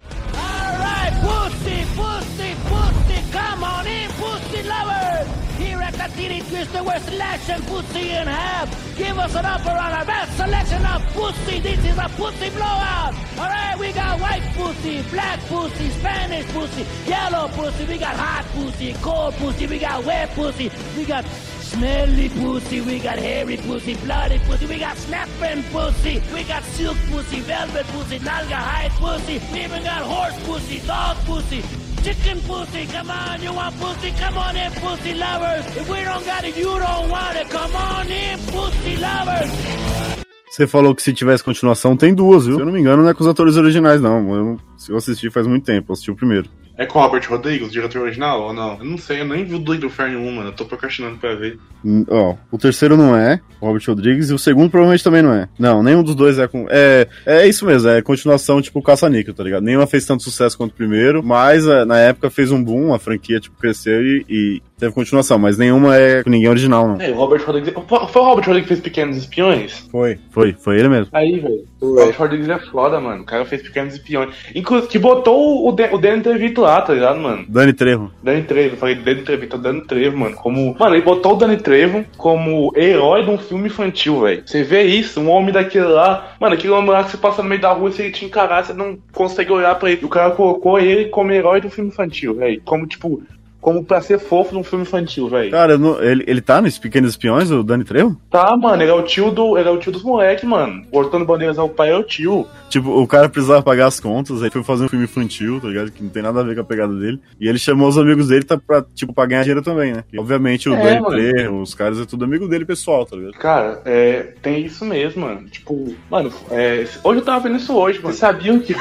We're slashing pussy in half. Give us an upper on our best selection of pussy. This is a pussy blowout. Alright, we got white pussy, black pussy, Spanish pussy, yellow pussy. We got hot pussy, cold pussy. We got wet pussy. We got smelly pussy. We got hairy pussy, bloody pussy. We got snapping pussy. We got silk pussy, velvet pussy, nalga hide pussy. We even got horse pussy, dog pussy. Chicken pussy, come on, you want pussy? Come on in, pussy lovers. If we don't got it, you don't want it. Come on in, pussy lovers. Você falou que se tivesse continuação, tem duas, viu? Se eu não me engano, não é com os atores originais, não. Eu, se eu assisti faz muito tempo, eu assisti o primeiro. É com o Robert Rodrigues, o diretor original, ou não? Eu não sei, eu nem vi o do Inferno 1, mano. Eu tô procrastinando pra ver. Ó, o terceiro não é, o Robert Rodrigues, e o segundo provavelmente também não é. Não, nenhum dos dois é com. É, é isso mesmo, é continuação tipo Caça-Níquel, tá ligado? Nenhuma fez tanto sucesso quanto o primeiro, mas é, na época fez um boom, a franquia tipo cresceu e, e teve continuação, mas nenhuma é com ninguém original, não. É, o Robert Rodrigues. Foi o Robert Rodrigues que fez Pequenos Espiões? Foi. Foi, foi ele mesmo. Aí, velho. O Robert Rodrigues é foda, mano. O cara fez Pequenos Espiões. Inclusive, que botou o, Dan- o Danny DeVito lá, tá ligado, mano? Dani Trejo. Danny Trevo, eu falei Danny Trevito, Danny Trevo, mano. Como. Mano, ele botou o Danny Trevo como herói de um filme infantil, velho. Você vê isso, um homem daquele lá. Mano, aquele homem lá que você passa no meio da rua e se ele te encarar, você não consegue olhar pra ele. O cara colocou ele como herói do filme infantil, velho. Como, tipo. Como pra ser fofo num filme infantil, velho. Cara, não- ele, ele tá nos Pequenos Espiões, o Dani Trejo? Tá, mano, ele é o tio do. Ele é o tio dos moleques, mano. O Hortônio Bandeiras é o pai, é o tio. Tipo, o cara precisava pagar as contas, aí foi fazer um filme infantil, tá ligado? Que não tem nada a ver com a pegada dele. E ele chamou os amigos dele tá, pra, tipo, pra ganhar dinheiro também, né? E, obviamente o É, Dani mano. Trejo, os caras é tudo amigo dele pessoal, tá ligado? Cara, é, tem isso mesmo, mano. Tipo, mano, é, hoje eu tava vendo isso hoje, mano. Vocês sabiam que.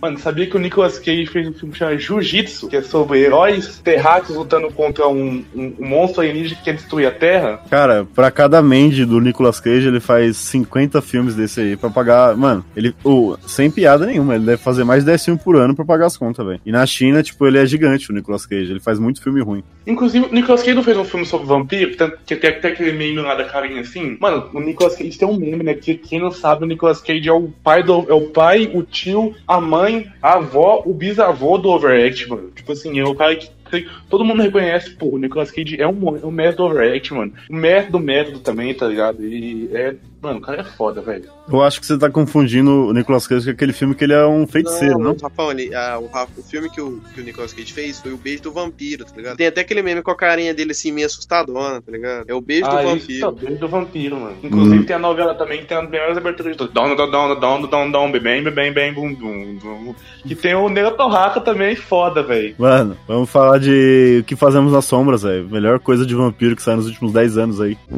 Mano, sabia que o Nicolas Cage fez um filme chamado Jiu-Jitsu, que é sobre heróis terráqueos lutando contra um, um- um monstro alienígena que quer destruir a Terra? Cara, pra cada Mandy do Nicolas Cage, ele faz 50 filmes desse aí pra pagar. Mano, ele. o sem piada nenhuma, ele deve fazer mais de 10 filmes por ano pra pagar as contas, velho. E na China, tipo, ele é gigante, o Nicolas Cage. Ele faz muito filme ruim. Inclusive, o Nicolas Cage não fez um filme sobre vampiro, que tem até aquele meme lá da carinha assim. Mano, o Nicolas Cage tem um meme, né? Que quem não sabe, o Nicolas Cage é o pai do. É o pai, o tio, a mãe, a avó, o bisavô do Overact, mano. Tipo assim, é o cara que. Tem- Todo mundo reconhece, pô, o Nicolas Cage é um, um do Overact, mano. O mestre do método também, tá ligado? E é. Mano, o cara é foda, velho. Eu acho que você tá confundindo o Nicolas Cage com aquele filme que ele é um feiticeiro, não? Rapão, ele, ah, o, Rafa- o filme que o, que o Nicolas Cage fez foi o Beijo do Vampiro, tá ligado? Tem até aquele meme com a carinha dele assim, meio assustadona, tá ligado? É o Beijo do Ah, isso, Vampiro. é o beijo do vampiro, mano. Inclusive Hum. tem a novela também que tem as melhores aberturas de todas. Down, down, down, down, down, down, bem, bem, bem, bem, bum, bum, bum. Que tem o Nega Torraca também, foda, velho. Mano, vamos falar de o que fazemos nas sombras, velho. Melhor coisa de vampiro que saiu nos últimos 10 anos aí. A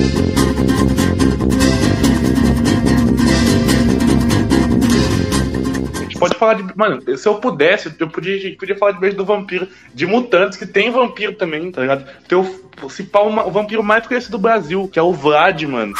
gente falar de. Mano, se eu pudesse, eu podia, podia falar de beijo do vampiro, de mutantes, que tem vampiro também, tá ligado? Tem o, se pá, uma- o vampiro mais conhecido do Brasil, que é o Vlad, mano.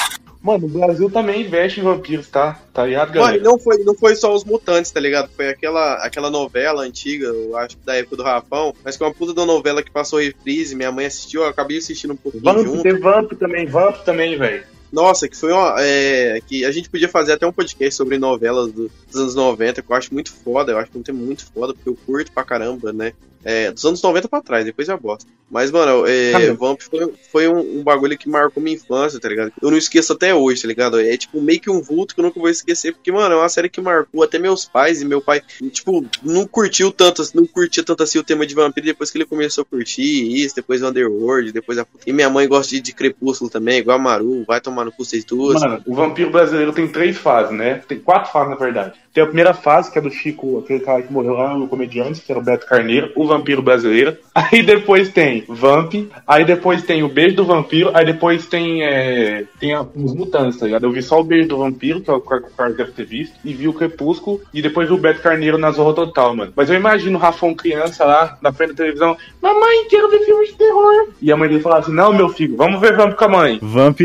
Mano, o Brasil também investe em vampiros, tá? Tá ligado, Mano, galera? e não foi, não foi só os mutantes, tá ligado? Foi aquela, aquela novela antiga, eu acho que da época do Rafão, mas que é uma puta da novela que passou reprise, minha mãe assistiu, eu acabei assistindo um pouquinho Vamp, junto. tem Vamp também, Vamp também, velho. Nossa, que foi uma. É, que a gente podia fazer até um podcast sobre novelas do- dos anos 90, que eu acho muito foda, eu acho que um tema muito foda, porque eu curto pra caramba, né? É, dos anos 90 pra trás, depois eu bosta. Mas, mano, é. Vamp foi, foi um, um bagulho que marcou minha infância, tá ligado? Eu não esqueço até hoje, tá ligado? É tipo meio que um vulto que eu nunca vou esquecer, porque, mano, é uma série que marcou até meus pais e meu pai, tipo, não curtiu tanto, não curtia tanto assim o tema de vampiro depois que ele começou a curtir isso, depois o Underworld, depois a. E minha mãe gosta de, de Crepúsculo também, igual a Maru, vai tomar no cu vocês duas. Mano, o vampiro brasileiro tem três fases, né? Tem quatro fases, na verdade. Tem a primeira fase, que é do Chico, aquele cara que morreu lá, o comediante, que era o Beto Carneiro, o vampiro brasileiro. [laughs] Aí depois tem Vamp, aí depois tem o beijo do vampiro, aí depois tem, é, tem a- os mutantes, tá ligado? Eu vi só o beijo do vampiro, que é o cara deve ter visto, e vi o Crepúsculo, e depois vi o Beto Carneiro na Zorra Total, mano. Mas eu imagino o Rafão criança lá, na frente da televisão, mamãe, quero ver filme de terror. E a mãe dele falava assim, não, meu filho, vamos ver Vamp com a mãe. Vamp,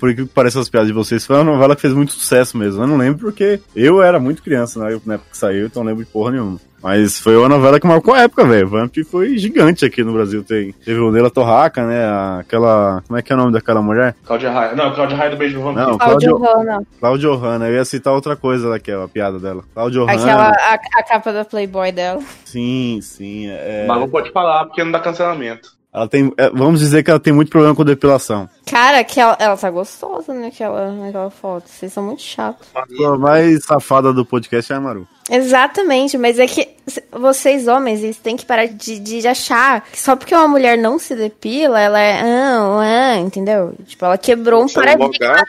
por que pareça as piadas de vocês, foi uma novela que fez muito sucesso mesmo. Eu não lembro porque eu era muito criança né, na época que saiu, então não lembro de porra nenhuma. Mas foi uma novela que marcou a época, velho. Vamp foi gigante aqui no Brasil. Tem, teve o Nela Torraca, né? a- Aquela. Como é que é o nome daquela mulher? Cláudia Raia. Não, Cláudia Raia do Beijo do Vampiro. Não, Claudio Cláudio, Hanna. Cláudio Hanna. Eu ia citar outra coisa daquela piada dela. Cláudio Aquela, Hanna. a, a capa da Playboy dela. Sim, sim. É, Mas não pode falar porque não dá cancelamento. Ela tem, é, vamos dizer que ela tem muito problema com depilação. Cara, que ela, ela tá gostosa naquela, naquela foto. Vocês são muito chatos. A pessoa mais safada do podcast é a Maru. Exatamente, mas é que vocês homens, eles têm que parar de, de achar que só porque uma mulher não se depila, ela é. Ah, ah, entendeu? Tipo, ela quebrou um paradigma.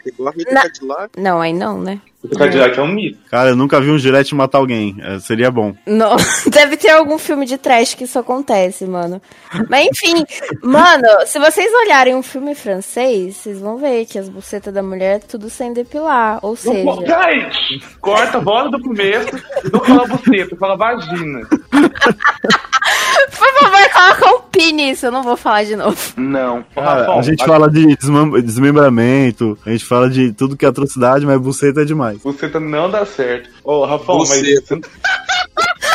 Na-. Não, aí não, né? O Cadillac é um mito. Cara, eu nunca vi um Gillette matar alguém. É, seria bom. Não, [laughs] deve ter algum filme de trash que isso acontece, mano. Mas enfim, mano, se vocês olharem um filme francês, vocês vão ver que as bucetas da mulher é tudo sem depilar. Ou Não, seja, Peraí! Corta, volta do começo e não fala buceta, fala vagina. por favor, coloca um pi nisso, eu não vou falar de novo. Não. Cara, a gente fala de desmem- desmembramento, a gente fala de tudo que é atrocidade, mas buceta é demais. Buceta não dá certo. Ô, Rafão, mas. [laughs]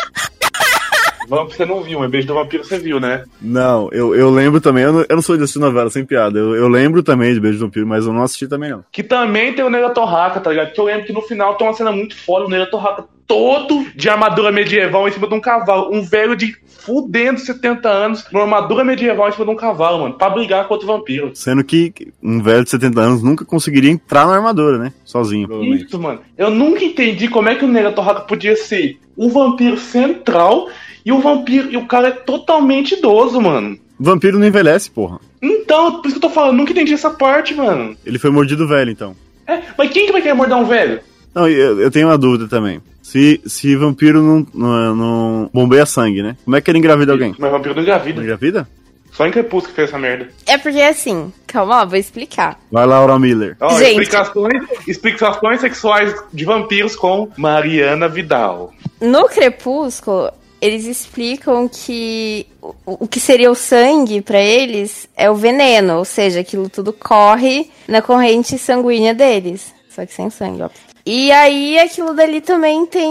Vamp você não viu, mas Beijo do Vampiro você viu, né? Não, eu, eu lembro também, eu não, eu não sou de assistir novela, sem piada. Eu, eu lembro também de Beijo do Vampiro, mas eu não assisti também não. Que também tem o Nega Torraca, tá ligado? Que eu lembro que no final tem uma cena muito foda, o Nega Torraca todo de armadura medieval em cima de um cavalo. Um velho de fudendo 70 anos, numa armadura medieval em cima de um cavalo, mano, pra brigar contra o vampiro. Sendo que um velho de 70 anos nunca conseguiria entrar na armadura, né? Sozinho. Isso, mano. Eu nunca entendi como é que o Nega Torraca podia ser o vampiro central E o vampiro, e o cara é totalmente idoso, mano. Vampiro não envelhece, porra. Então, por isso que eu tô falando, nunca entendi essa parte, mano. Ele foi mordido velho, então. É, mas quem que vai querer morder um velho? Não, eu, eu tenho uma dúvida também. Se, se vampiro não, não, não bombeia sangue, né? Como é que ele engravida alguém? Mas vampiro não engravida. Não engravida? Só em Crepúsculo que fez essa merda. É porque assim, calma lá, vou explicar. Vai, Laura Miller. Ó, Gente. explicações, explicações sexuais de vampiros com Mariana Vidal. No Crepúsculo, eles explicam que o, o que seria o sangue pra eles é o veneno, ou seja, aquilo tudo corre na corrente sanguínea deles, só que sem sangue, óbvio. E aí aquilo dali também tem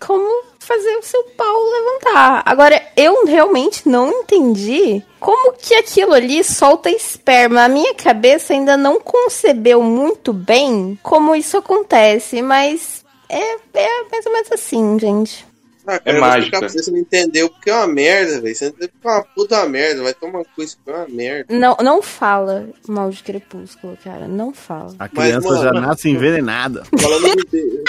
como fazer o seu pau levantar. Agora, eu realmente não entendi como que aquilo ali solta esperma. A minha cabeça ainda não concebeu muito bem como isso acontece, mas é, é mais ou menos assim, gente. Ah, É eu vou mágica. pra Você, não entendeu porque é uma merda, velho. Você não entendeu porque é uma puta merda. Vai tomar coisa que é uma merda. Não, não fala mal de Crepúsculo, cara. Não fala. A criança mano, já nasce envenenada. Falando de...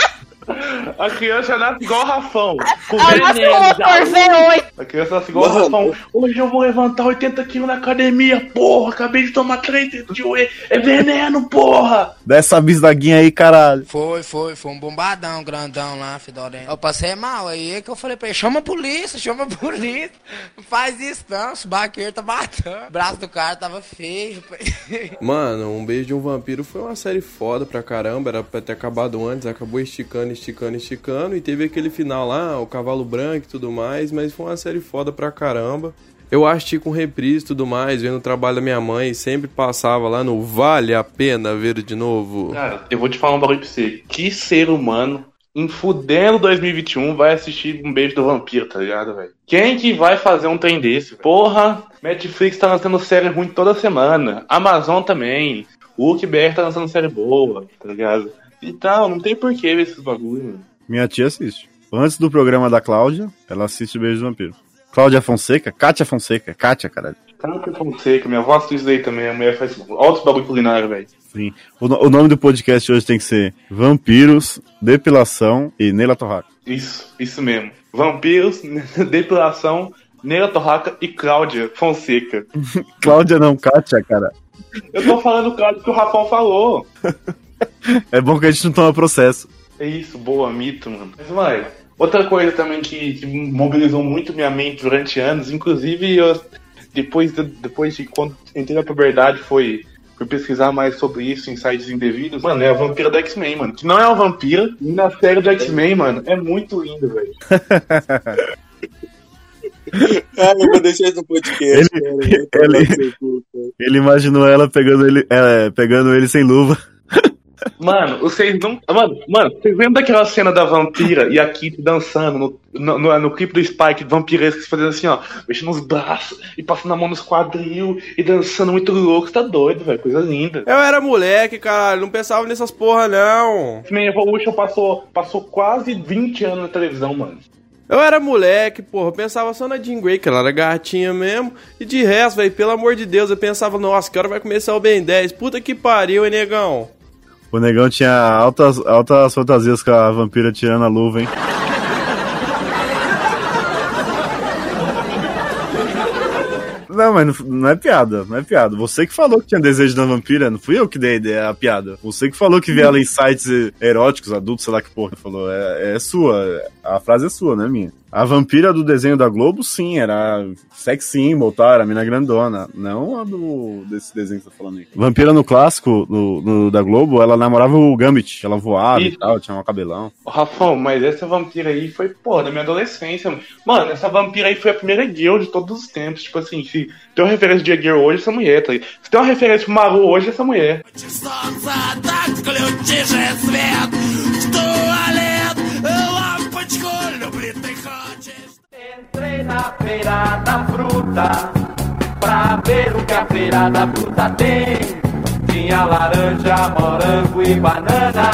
A criança nasce igual o Rafão. Com motor. V8. A criança nasce igual o Mano. Rafão. Hoje eu vou levantar 80 quilos na academia, porra. Acabei de tomar 3 de whey. É veneno, porra. Dá essa bisnaguinha aí, caralho. Foi, foi, foi um bombadão grandão lá, fedorento. Eu passei mal, aí é que eu falei pra ele, chama a polícia, chama a [laughs] polícia. Não faz isso não, esse baqueiro tá matando. O braço do cara tava feio. [laughs] Mano, Um Beijo de um Vampiro foi uma série foda pra caramba. Era pra ter acabado antes, acabou esticando, esticando, esticando. E teve aquele final lá, o Cavalo Branco e tudo mais. Mas foi uma série foda pra caramba. Eu assisti com reprise e tudo mais, vendo o trabalho da minha mãe. Sempre passava lá no Vale a Pena Ver de Novo. Cara, eu vou te falar um bagulho pra você. Que ser humano, em fudendo 2021, vai assistir Um Beijo do Vampiro, tá ligado, velho? Quem que vai fazer um trem desse? Porra, Netflix tá lançando série ruim toda semana. Amazon também. O tá lançando série boa, tá ligado? Então, não tem porquê ver esses bagulho, mano. Minha tia assiste. Antes do programa da Cláudia, ela assiste o Beijo do Vampiro. Cláudia Fonseca? Kátia Fonseca. Kátia, caralho. Cátia Fonseca, minha avó assiste aí também. A mulher faz altos bagulho culinário, velho. Sim. O, o nome do podcast hoje tem que ser Vampiros, Depilação e Neila Torraca. Isso, isso mesmo. Vampiros, [laughs] depilação, Neila Torraca e Cláudia Fonseca. [laughs] Cláudia não, Kátia, cara. Eu tô falando Cláudia que o Rafão falou. [laughs] [laughs] É bom que a gente não toma processo. É isso, boa, mito, mano. Mas, mãe, outra coisa também que, que mobilizou muito minha mente durante anos, inclusive eu, depois, de, depois de quando entrei na puberdade, foi, fui pesquisar mais sobre isso em sites indevidos. Mano, é a vampira da X-Men, mano. Que não é uma vampira, e na série do X-Men, mano, é muito lindo, velho. [laughs] Ah, eu vou deixar isso no podcast. Ele- cara. Ele-. Ele imaginou ela pegando ele, é, pegando ele sem luva. Mano, vocês não. Mano, mano, vocês lembram daquela cena da vampira e a Kitty dançando no, no, no, no clipe do Spike vampiresco fazendo assim, ó, mexendo os braços e passando a mão nos quadril e dançando muito louco, Você tá doido, velho, coisa linda. Eu era moleque, caralho, não pensava nessas porra, não. X-Men Evolution passou, passou quase 20 anos na televisão, mano. Eu era moleque, porra, eu pensava só na Jean Grey, que ela era gatinha mesmo. E de resto, velho, pelo amor de Deus, eu pensava, nossa, que hora vai começar o Ben 10? Puta que pariu, hein, negão? O negão tinha altas, altas fantasias com a vampira tirando a luva, hein? Não, mas não, não é piada, não é piada. Você que falou que tinha desejo da vampira, não fui eu que dei a ideia, a piada. Você que falou que vê ela em sites eróticos, adultos, sei lá que porra falou. É, é sua, a frase é sua, não é minha. A vampira do desenho da Globo, sim, era sex symbol, tá? Era a mina grandona. Não a do, desse desenho que você tá falando aí. Vampira no clássico, no, no- da Globo, ela namorava o Gambit. Ela voava e Isso. tal, tinha um cabelão. Ô, Rafão, mas essa vampira aí foi, pô, da minha adolescência, mano. Mano, essa vampira aí foi a primeira girl de todos os tempos. Tipo assim, se tem uma referência de girl hoje, essa mulher, tá aí. Se tem uma referência de Maru hoje, essa mulher. Включи свет в туалет, лампочку люблю ты хочешь. Entrei na feira da fruta pra ver o que a feira da fruta tem. Tinha laranja, morango e banana,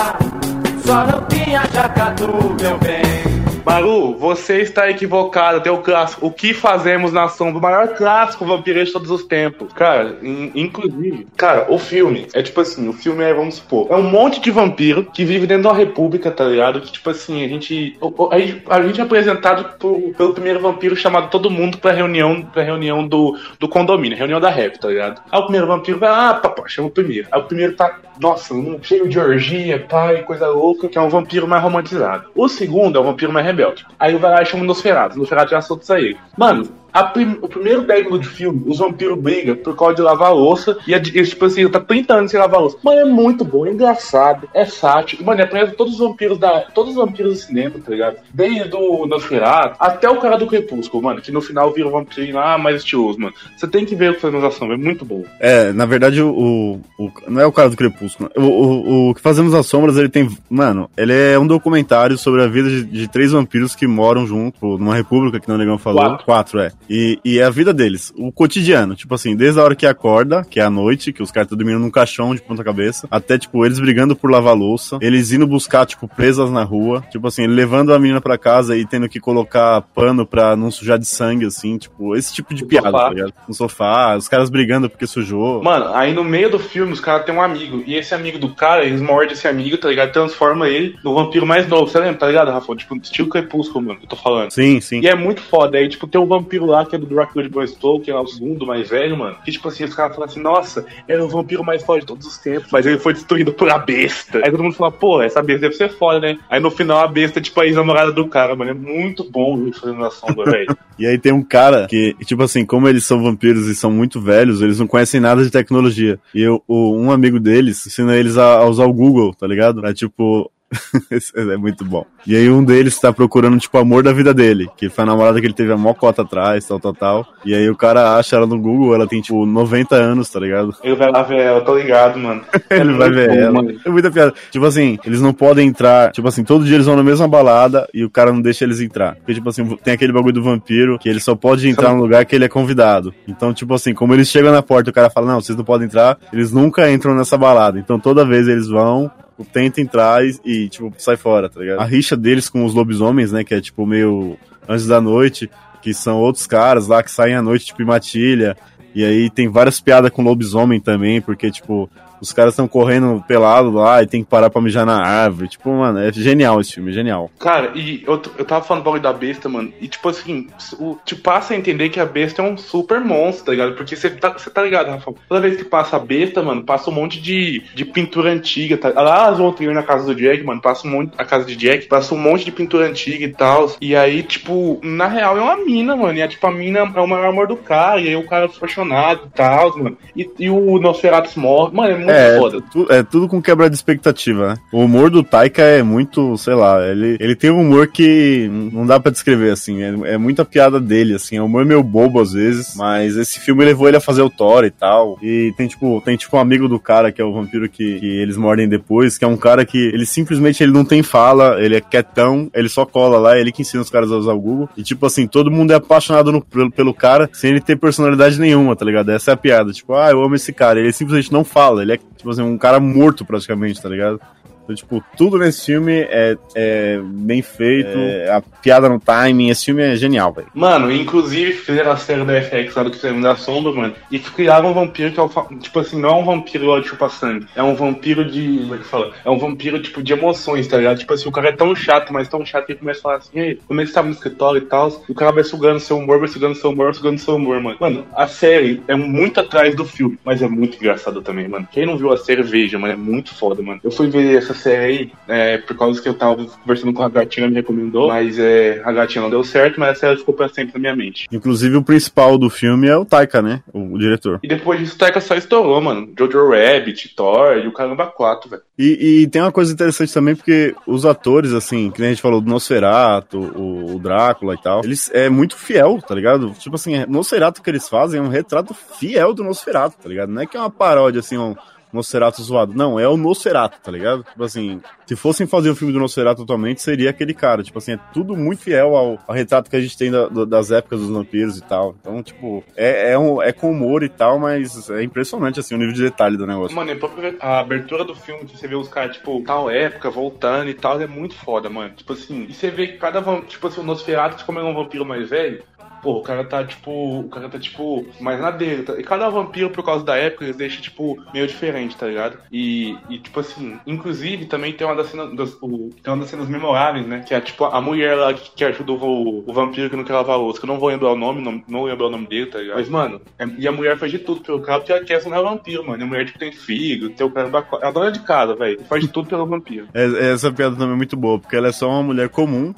só não tinha jacatu, meu bem. Maru, você está equivocado. Tem o clássico. O que fazemos na sombra? O maior clássico vampiro de todos os tempos. Cara, in- inclusive, cara, o filme é tipo assim: o filme é, vamos supor, é um monte de vampiro que vive dentro de uma república, tá ligado? Que tipo assim, a gente. A gente, a gente é apresentado por- pelo primeiro vampiro chamado todo mundo pra reunião, pra reunião do, do condomínio, reunião da rap, tá ligado? Aí o primeiro vampiro vai, ah, papai, chama o primeiro. Aí o primeiro tá, nossa, cheio de orgia, pai, coisa louca, que é um vampiro mais romantizado. O segundo é um vampiro mais rebelde. Aí vai lá e chama o Nosferatu. O Nosferatu já solta isso aí. Mano, prim- o primeiro 10 minutos de filme, os vampiros brigam por causa de lavar louça. E, e tipo assim, tá 30 anos sem lavar louça. Mano, é muito bom, é engraçado, é sático. Mano, é todos os vampiros da. Todos os vampiros do cinema, tá ligado? Desde o Nosferatu até o cara do Crepúsculo, mano, que no final vira um vampiro lá mais estiloso, mano. Você tem que ver o que faz nas sombra, é muito bom. É, na verdade, o, o- Não é o cara do Crepúsculo. O, o, o que fazemos nas sombras, ele tem. Mano, ele é um documentário sobre a vida de, de três vampiros que moram junto numa república que não Negão falou. Quatro. é. E, e é a vida deles. O cotidiano. Tipo assim, desde a hora que acorda, que é a noite, que os caras estão dormindo num caixão de ponta-cabeça, até, tipo, eles brigando por lavar louça, eles indo buscar, tipo, presas na rua. Tipo assim, levando a menina pra casa e tendo que colocar pano pra não sujar de sangue, assim, tipo, esse tipo de piada, sofá. tá ligado? No sofá, os caras brigando porque sujou. Mano, aí no meio do filme os caras têm um amigo. E esse amigo do cara, eles mordem esse amigo, tá ligado? Transforma ele no vampiro mais novo. Você lembra, tá ligado, Rafa? Tipo, estilo crepúsculo, mano, que eu tô falando. Sim, sim. E é muito foda. Aí, tipo, tem um vampiro lá que é do Drácula de Bram Stoker, é o segundo mais velho, mano. Que, tipo assim, os caras falam assim, nossa, era o vampiro mais forte de todos os tempos. Mas ele foi destruído por a besta. Aí todo mundo fala, pô, essa besta deve ser foda, né? Aí no final a besta é tipo a ex-namorada do cara, mano. É muito bom isso fazendo na sombra, velho. [laughs] E aí tem um cara que, tipo assim, como eles são vampiros e são muito velhos, eles não conhecem nada de tecnologia. E eu, o- um amigo deles ensina eles a, a usar o Google, tá ligado? Pra tipo. [laughs] É muito bom. E aí um deles tá procurando, tipo, o amor da vida dele. Que foi a namorada que ele teve a mó cota atrás, tal, tal, tal. E aí o cara acha ela no Google, ela tem, tipo, 90 anos, tá ligado? Ele vai lá ver ela, tô ligado, mano. [laughs] Ele vai ver bom, ela. mano. É muita piada. Tipo assim, eles não podem entrar. Tipo assim, todo dia eles vão na mesma balada e o cara não deixa eles entrar. Porque, tipo assim, tem aquele bagulho do vampiro que ele só pode entrar no lugar que ele é convidado. Então, tipo assim, como eles chegam na porta e o cara fala, não, vocês não podem entrar, eles nunca entram nessa balada. Então toda vez eles vão. Tenta entrar e, e, tipo, sai fora, tá ligado? A rixa deles com os lobisomens, né? Que é, tipo, meio antes da noite, que são outros caras lá que saem à noite, tipo, em matilha. E aí tem várias piadas com lobisomem também, porque, tipo, os caras estão correndo pelado lá e tem que parar pra mijar na árvore. Tipo, mano, é genial esse filme, é genial. Cara, e eu, eu tava falando do bagulho da besta, mano. E tipo assim, o, te passa a entender que a besta é um super monstro, tá ligado? Porque você tá, tá ligado, Rafa? Toda vez que passa a besta, mano, passa um monte de, de pintura antiga, tá? Lá as outras na casa do Jack, mano, passa um monte. A casa de Jack, passa um monte de pintura antiga e tal. E aí, tipo, na real é uma mina, mano. E é tipo, a mina é o maior amor do cara. E aí o cara é apaixonado e tal, mano. E, e o Nosferatu morre. Mano, é muito É, foda. tu- é tudo com quebra de expectativa, né? O humor do Taika é muito, sei lá, ele, ele tem um humor que não dá pra descrever, assim, é, é muita piada dele, assim, é um humor meio bobo às vezes, mas esse filme levou ele a fazer o Thor e tal, e tem tipo, tem tipo um amigo do cara, que é o vampiro que, que eles mordem depois, que é um cara que ele simplesmente ele não tem fala, ele é quietão, ele só cola lá, é ele que ensina os caras a usar o Google, e tipo assim, todo mundo é apaixonado no- pelo, pelo cara, sem ele ter personalidade nenhuma, tá ligado? Essa é a piada, tipo, ah, eu amo esse cara, ele simplesmente não fala, ele é, tipo assim, um cara morto praticamente, tá ligado? Então, tipo, tudo nesse filme é, é bem feito, é, a piada no timing, esse filme é genial, velho. Mano, inclusive fizeram a série da FX lá do Crime da Sombra, mano, e criaram um vampiro que é o, tipo assim, não é um vampiro de chupa sangue, é um vampiro de, como é que fala? É um vampiro, tipo, de emoções, tá ligado? Tipo assim, o cara é tão chato, mas tão chato que ele começa a falar assim, ei, como é que você tava no escritório e tal, e o cara vai sugando seu humor, vai sugando seu humor, vai sugando seu humor, mano. Mano, a série é muito atrás do filme, mas é muito engraçado também, mano. Quem não viu a série, veja, mano, é muito foda, mano. Eu fui ver essa série aí, é, por causa que eu tava conversando com a gatinha, me recomendou, mas é, a gatinha não deu certo, mas a série ficou pra sempre na minha mente. Inclusive, o principal do filme é o Taika, né? O, o diretor. E depois disso, o Taika só estourou, mano. Jojo Rabbit, Thor e o Caramba 4, velho. E, e tem uma coisa interessante também, porque os atores, assim, que nem a gente falou do Nosferatu, o, o Drácula e tal, eles é muito fiel, tá ligado? Tipo assim, é- Nosferatu que eles fazem é um retrato fiel do Nosferatu, tá ligado? Não é que é uma paródia, assim, um, Nosferatu zoado. Não, é o Nosferatu, tá ligado? Tipo assim, se fossem fazer o filme do Nosferatu atualmente, seria aquele cara. Tipo assim, é tudo muito fiel ao, ao retrato que a gente tem da- do- das épocas dos vampiros e tal. Então, tipo, é, é, um, é com humor e tal, mas é impressionante, assim, o nível de detalhe do negócio. Mano, a abertura do filme, que você vê os caras, tipo, tal época, voltando e tal, é muito foda, mano. Tipo assim, e você vê que cada tipo assim, o Nosferatu, como é um vampiro mais velho, pô, o cara tá, tipo, o cara tá, tipo, mais na dele. tá? E cada vampiro, por causa da época, eles deixam, tipo, meio diferente, tá ligado? E, e tipo assim, inclusive, também tem uma das cenas, das, o- tem uma das cenas memoráveis, né? Que é, tipo, a mulher lá que, que ajuda o, o vampiro que não quer lavar a louça, que eu não vou lembrar o nome, não, não lembro o nome dele, tá ligado? Mas, mano, é- e a mulher faz de tudo pelo cara, porque ela quer ser vampiro, mano. E a mulher, tipo, tem filho, tem o cara da... É a dona de casa, velho. Faz de tudo pelo vampiro. É- Essa piada também é muito boa, porque ela é só uma mulher comum,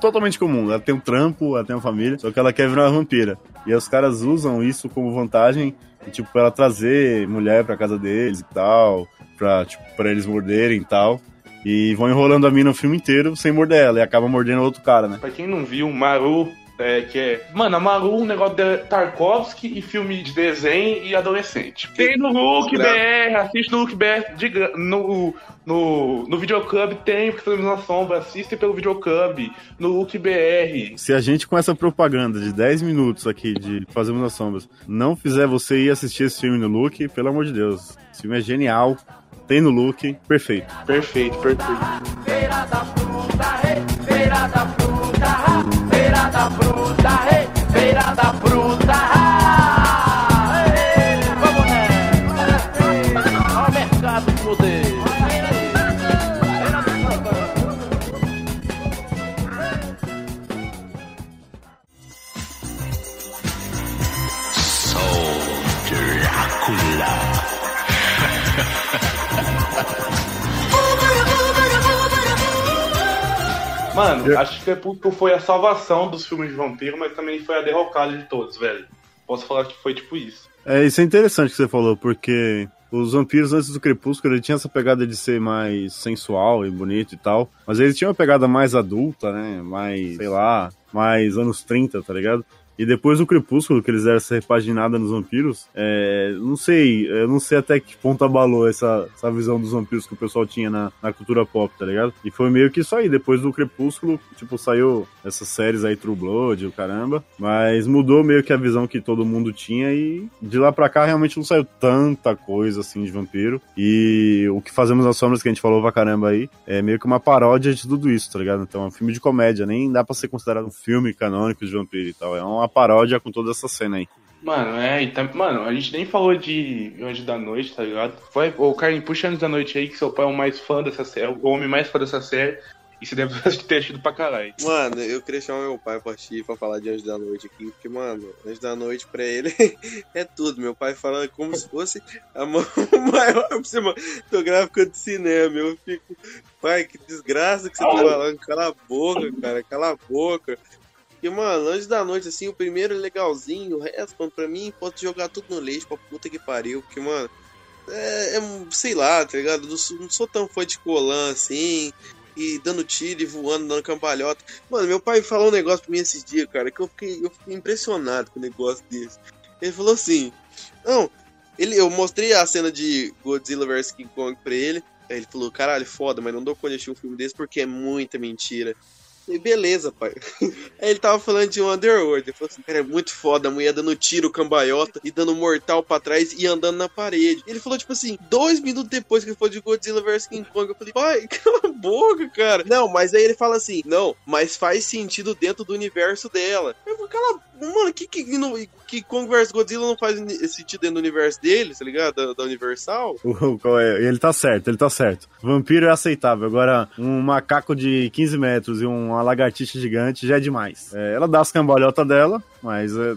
totalmente comum. Ela tem um trampo, ela tem uma família, só que ela quer virar uma vampira. E os caras usam isso como vantagem, tipo, pra ela trazer mulher pra casa deles e tal, pra, tipo, pra eles morderem e tal. E vão enrolando a mina o filme inteiro sem morder ela, e acaba mordendo outro cara, né? Pra quem não viu, Maru, é, que é. Mano, a Maru, um negócio de Tarkovsky e filme de desenho e adolescente. Tem no Look BR, assiste no Look BR, de gra- no, no, no Videoclub tem, porque estamos na sombra, assiste pelo Videoclub, no Look BR. Se a gente com essa propaganda de 10 minutos aqui de Fazemos nas Sombras não fizer você ir assistir esse filme no Look, pelo amor de Deus. Esse filme é genial, tem no Look, perfeito. Perfeito, perfeito. Feira da fruta, hey, feira da fruta, ha, feira da fruta, feira da fruta. Vamos nessa. Ao mercado de poder. [laughs] Mano, acho que Crepúsculo foi a salvação dos filmes de vampiro, mas também foi a derrocada de todos, velho. Posso falar que foi tipo isso. É, isso é interessante que você falou, porque os vampiros antes do Crepúsculo ele tinha essa pegada de ser mais sensual e bonito e tal, mas eles tinham uma pegada mais adulta, né? Mais, sei lá, mais anos 30, tá ligado? E depois do Crepúsculo, que eles deram essa repaginada nos vampiros, é, não sei, eu não sei até que ponto abalou essa, essa visão dos vampiros que o pessoal tinha na, na cultura pop, tá ligado? E foi meio que isso aí, depois do Crepúsculo, tipo, saiu essas séries aí, True Blood, o caramba, mas mudou meio que a visão que todo mundo tinha e de lá pra cá realmente não saiu tanta coisa assim de vampiro. E o que fazemos nas sombras, que a gente falou pra caramba aí, é meio que uma paródia de tudo isso, tá ligado? Então é um filme de comédia, nem dá pra ser considerado um filme canônico de vampiro e tal, é uma paródia com toda essa cena aí. Mano, é, e tam- mano, a gente nem falou de Anjo da Noite, tá ligado? Foi, ô, Carlinhos, puxa Anjo da Noite aí, que seu pai é o mais fã dessa série, o homem mais fã dessa série, e você deve [laughs] ter assistido pra caralho. Mano, eu queria chamar meu pai pra assistir pra falar de Anjo da Noite aqui, porque, mano, Anjo da Noite pra ele [laughs] é tudo. Meu pai fala como se fosse a mão [laughs] maior cinematográfica de cinema. Eu fico, pai, que desgraça que você tá falando. Cala a boca, cara, cala a boca. E, mano, Anjo da Noite, assim, o primeiro é legalzinho, o resto, mano, pra mim, pode jogar tudo no leite pra puta que pariu, porque, mano, é, é, sei lá, tá ligado? Não sou, não sou tão fã de Colan, assim, e dando tiro e voando, dando cambalhota. Mano, meu pai falou um negócio pra mim esses dias, cara, que eu fiquei, eu fiquei impressionado com um negócio desse. Ele falou assim, não, ele, eu mostrei a cena de Godzilla vs King Kong pra ele, ele falou, caralho, foda, mas não dou conta de assistir um filme desse porque é muita mentira. E beleza, pai. [laughs] Aí ele tava falando de Underworld. Ele falou assim: cara, é muito foda. A mulher dando tiro, cambaiota e dando mortal pra trás e andando na parede. Ele falou, tipo assim, dois minutos depois que ele falou de Godzilla vs King Kong. Eu falei, pai, [laughs] cala a boca, cara. Não, mas aí ele fala assim: não, mas faz sentido dentro do universo dela. Cala Mano, que, que, que Kong vs Godzilla não faz sentido dentro do universo deles, tá ligado? Da, da Universal? É? Ele tá certo, ele tá certo. Vampiro é aceitável. Agora, um macaco de 15 metros e uma lagartixa gigante já é demais. É, ela dá as cambalhotas dela, mas é,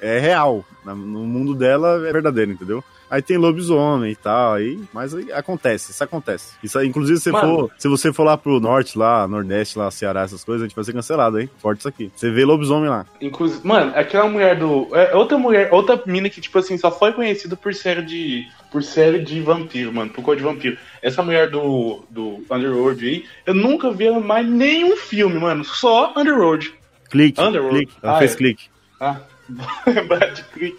é real. Na- No mundo dela é verdadeiro, entendeu? Aí tem lobisomem e tal, aí, mas aí acontece, isso acontece. Isso inclusive, se, for, se você for lá pro norte, lá, nordeste, lá, Ceará, essas coisas, a gente vai ser cancelado, hein? Forte isso aqui. Você vê lobisomem lá. Inclusive, mano, aquela mulher do. É outra mulher, outra mina que, tipo assim, só foi conhecida por série de. Por série de vampiro, mano, por cor de vampiro. Essa mulher do. do Underworld aí, eu nunca vi ela mais nenhum filme, mano. Só Underworld. Clique, Underworld. clique. Ela Ah, fez é. clique. Ah, Vou lembrar de clique.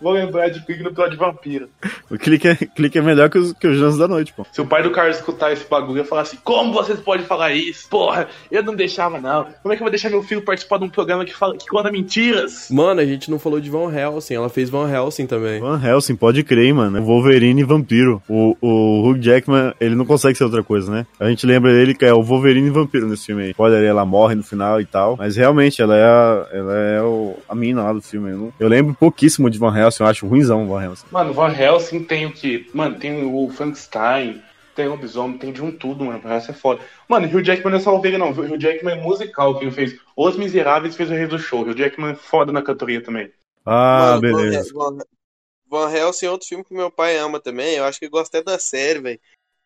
Vou lembrar de clique no episódio de vampiro. O clique é, clique é melhor que os, que os Jans da Noite, pô. Se o pai do Carlos escutar esse bagulho, ia falar assim: Como vocês podem falar isso? Porra, eu não deixava, não. Como é que eu vou deixar meu filho participar de um programa que, fala, que conta mentiras? Mano, a gente não falou de Van Helsing, ela fez Van Helsing também. Van Helsing, pode crer, hein, mano. Wolverine e vampiro. O, o Hugh Jackman, ele não consegue ser outra coisa, né? A gente lembra dele que é o Wolverine e vampiro nesse filme aí. Olha, ela morre no final e tal. Mas realmente, ela é a, ela é o, a mina lá do filme. Eu, não- eu lembro pouquíssimo de Van Helsing, eu acho ruimzão o Van Helsing. Mano, Van Helsing tem o que? Mano, tem o Frankenstein, tem o lobisomem, tem de um tudo, mano. Van Helsing é foda. Mano, Hugh Jackman não é só o Wolverine, não. O Hugh Jackman é musical. Quem fez Os Miseráveis fez o Rei do Show. O Hugh Jackman é foda na cantoria também. Ah, Mano, beleza. Van, Van, Van Helsing é outro filme que meu pai ama também. Eu acho que ele gosta até da série, velho.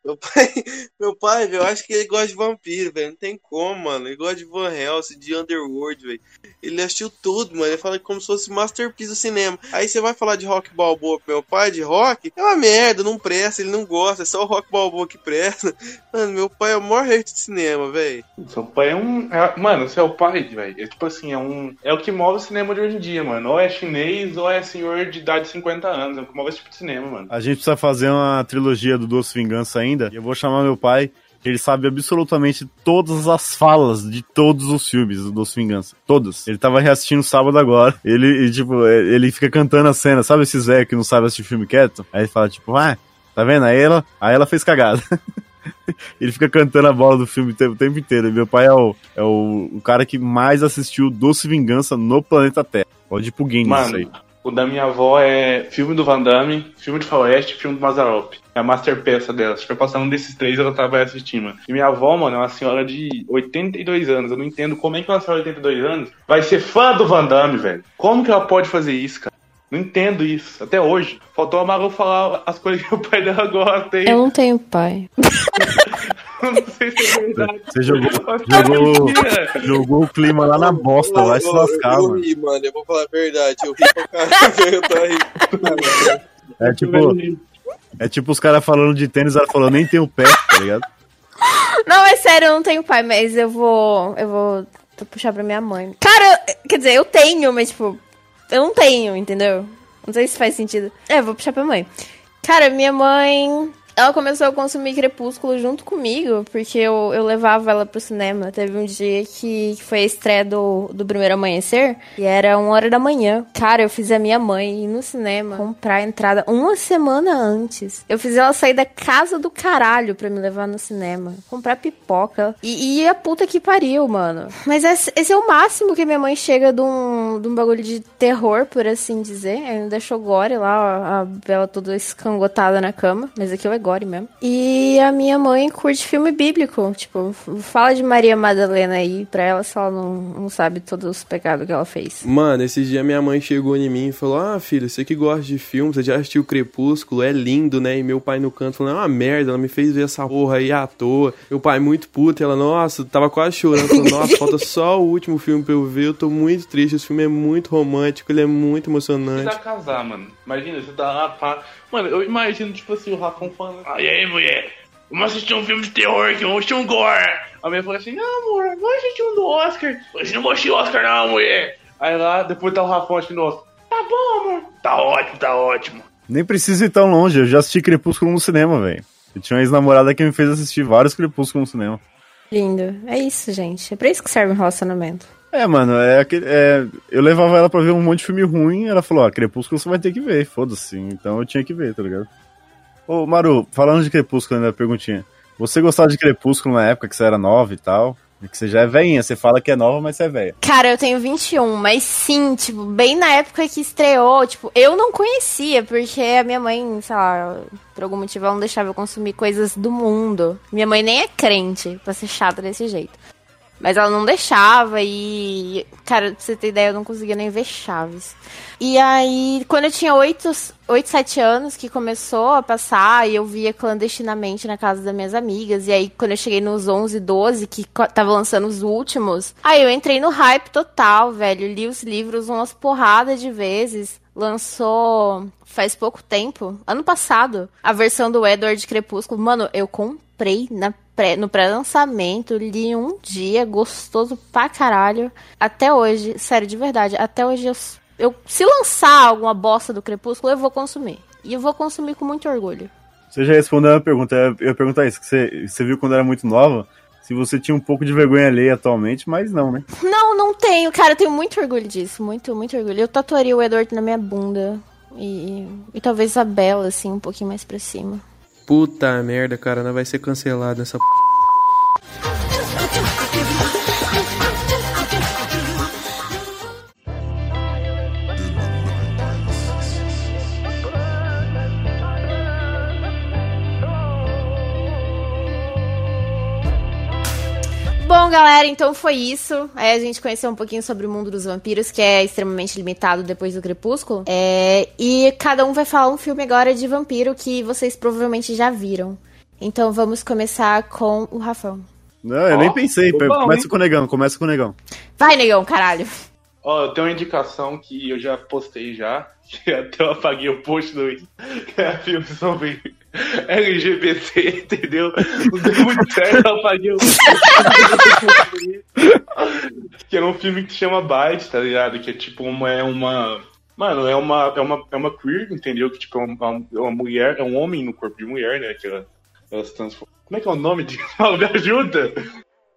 Meu pai, [laughs] meu pai, velho, eu acho que ele gosta de vampiro, velho. Não tem como, mano. Ele gosta de Van Helsing, de Underworld, velho. Ele assistiu tudo, mano. Ele fala como se fosse masterpiece do cinema. Aí você vai falar de rock balboa pro meu pai, de rock? É uma merda, não presta, ele não gosta. É só o rock balboa que presta. [laughs] Mano, meu pai é o maior hater de cinema, velho. Seu pai é um. é- mano, seu pai, velho, é tipo assim, é um. É o que move o cinema de hoje em dia, mano. Ou é chinês, ou é senhor de idade de 50 anos. É o que move esse tipo de cinema, mano. A gente precisa fazer uma trilogia do Doce Vingança ainda. E eu vou chamar meu pai, que ele sabe absolutamente todas as falas de todos os filmes do Doce Vingança. Todas. Ele tava reassistindo sábado agora. Ele, e, tipo, ele fica cantando a cena. Sabe esse Zé que não sabe assistir filme quieto? Aí ele fala, tipo, ah, tá vendo? Aí ela, aí ela fez cagada. [laughs] Ele fica cantando a bola do filme o tempo, o tempo inteiro. E meu pai é, o, é o, o cara que mais assistiu Doce Vingança no planeta Terra. Pode ir pro Guinness isso aí. Mano, o da minha avó é filme do Van Damme, filme de Faroeste filme do Mazarop. É a masterpeça dela. Se for passar um desses três, ela tá, vai assistir, mano. E minha avó, mano, é uma senhora de 82 anos. Eu não entendo como é que uma senhora de 82 anos vai ser fã do Van Damme, velho. Como que ela pode fazer isso, cara? Não entendo isso. Até hoje. Faltou a Maru falar as coisas que o pai dela gosta. hein? Eu não tenho pai. [laughs] não sei se é verdade. Você jogou, jogou, mentira. jogou o clima lá na bosta, vai se Eu- lascar, eu, mano. ri, mano. Eu vou falar a verdade. Eu ri pra caralho. [laughs] Eu tô rindo. É tipo, é tipo os caras falando de tênis, ela falou, nem tem o pé, tá ligado? Não, é sério, eu não tenho pai, mas eu vou. Eu vou puxar pra minha mãe. Cara, quer dizer, eu tenho, mas tipo, eu não tenho, entendeu? Não sei se faz sentido. É, eu vou puxar pra mãe. Cara, minha mãe. Ela começou a consumir Crepúsculo junto comigo, porque eu, eu levava ela pro cinema. Teve um dia que, que foi a estreia do, do Primeiro Amanhecer, e era uma hora da manhã. Cara, eu fiz a minha mãe ir no cinema comprar a entrada uma semana antes. Eu fiz ela sair da casa do caralho pra me levar no cinema, comprar pipoca. E, e a puta que pariu, mano. Mas esse, esse é o máximo que minha mãe chega de um, de um bagulho de terror, por assim dizer. Ainda deixou gore lá, a Bela toda escangotada na cama. Mas aquilo é gore mesmo. E a minha mãe curte filme bíblico. Tipo, fala de Maria Madalena aí pra ela se ela não, não sabe todos os pecados que ela fez. Mano, esses dias minha mãe chegou em mim e falou: Ah, filho, você que gosta de filme, você já assistiu Crepúsculo, é lindo, né? E meu pai no canto falando: É uma merda, ela me fez ver essa porra aí à toa. Meu pai muito puto, e ela, nossa, tava quase chorando. Falou, [laughs] nossa, falta só o último filme pra eu ver, eu tô muito triste. Esse filme é muito romântico, ele é muito emocionante. Precisa casar, mano. Imagina, você tá lá, pá. Mano, eu imagino, tipo assim, o Rafão falando. Ah, e aí, mulher? Vamos assistir um filme de terror aqui, vamos assistir um gore. A mulher falou assim: Não, amor, vamos assistir um do Oscar. Você não gosta de Oscar, não, mulher. Aí lá, depois tá o Rafão assistindo o Oscar. Tá bom, amor. Tá ótimo, tá ótimo. Nem precisa ir tão longe, eu já assisti Crepúsculo no cinema, velho. Eu tinha uma ex-namorada que me fez assistir vários Crepúsculos no cinema. Lindo. É isso, gente. É pra isso que serve um relacionamento. É, mano, é. É, eu levava ela pra ver um monte de filme ruim, ela falou, ó, Crepúsculo você vai ter que ver, foda-se. Então eu tinha que ver, tá ligado? Ô, Maru, falando de Crepúsculo ainda, perguntinha. Você gostava de Crepúsculo na época que você era nova e tal? Que você já é velhinha, você fala que é nova, mas você é velha. Cara, eu tenho 21, mas sim, tipo, bem na época que estreou, tipo, eu não conhecia, porque a minha mãe, sei lá, por algum motivo ela não deixava eu consumir coisas do mundo. Minha mãe nem é crente, pra ser chata desse jeito. Mas ela não deixava e. Cara, pra você ter ideia, eu não conseguia nem ver Chaves. E aí, quando eu tinha 8, 8 7 anos, que começou a passar, e eu via clandestinamente na casa das minhas amigas. E aí, quando eu cheguei nos 11, 12, que tava lançando os últimos, aí eu entrei no hype total, velho. Li os livros umas porradas de vezes. Lançou faz pouco tempo, ano passado, a versão do Edward Crepúsculo. Mano, eu comprei na pré- no pré-lançamento, li um dia, gostoso pra caralho. Até hoje, sério, de verdade, até hoje eu, eu se lançar alguma bosta do Crepúsculo, eu vou consumir. E eu vou consumir com muito orgulho. Você já respondeu a pergunta. Eu ia perguntar isso, que você, você viu quando era muito nova, se você tinha um pouco de vergonha alheia atualmente, mas não, né? Não, não tenho, cara, eu tenho muito orgulho disso, muito, muito orgulho. Eu tatuaria o Edward na minha bunda. E, e talvez a Bela, assim, um pouquinho mais pra cima. Puta merda, cara, não vai ser cancelado essa p... Bom, galera, então foi isso. Aí a gente conheceu um pouquinho sobre o mundo dos vampiros, que é extremamente limitado depois do Crepúsculo. É, e cada um vai falar um filme agora de vampiro que vocês provavelmente já viram. Então vamos começar com o Rafão. Não, eu nem pensei. Começa com o negão, começa com o negão. Vai, negão, caralho. Ó, eu tenho uma indicação que eu já postei já, que [laughs] até eu apaguei o post do que é filme sobre [laughs] LGBT, entendeu? Não deu muito certo, eu apaguei o Que é um filme que se chama Bite, tá ligado? Que é tipo uma. É uma Mano, é uma, é uma, é uma queer, entendeu? Que tipo, é uma, é uma mulher, é um homem no corpo de mulher, né? Que ela, ela se transforma. Como é que é o nome de. [laughs] Me ajuda!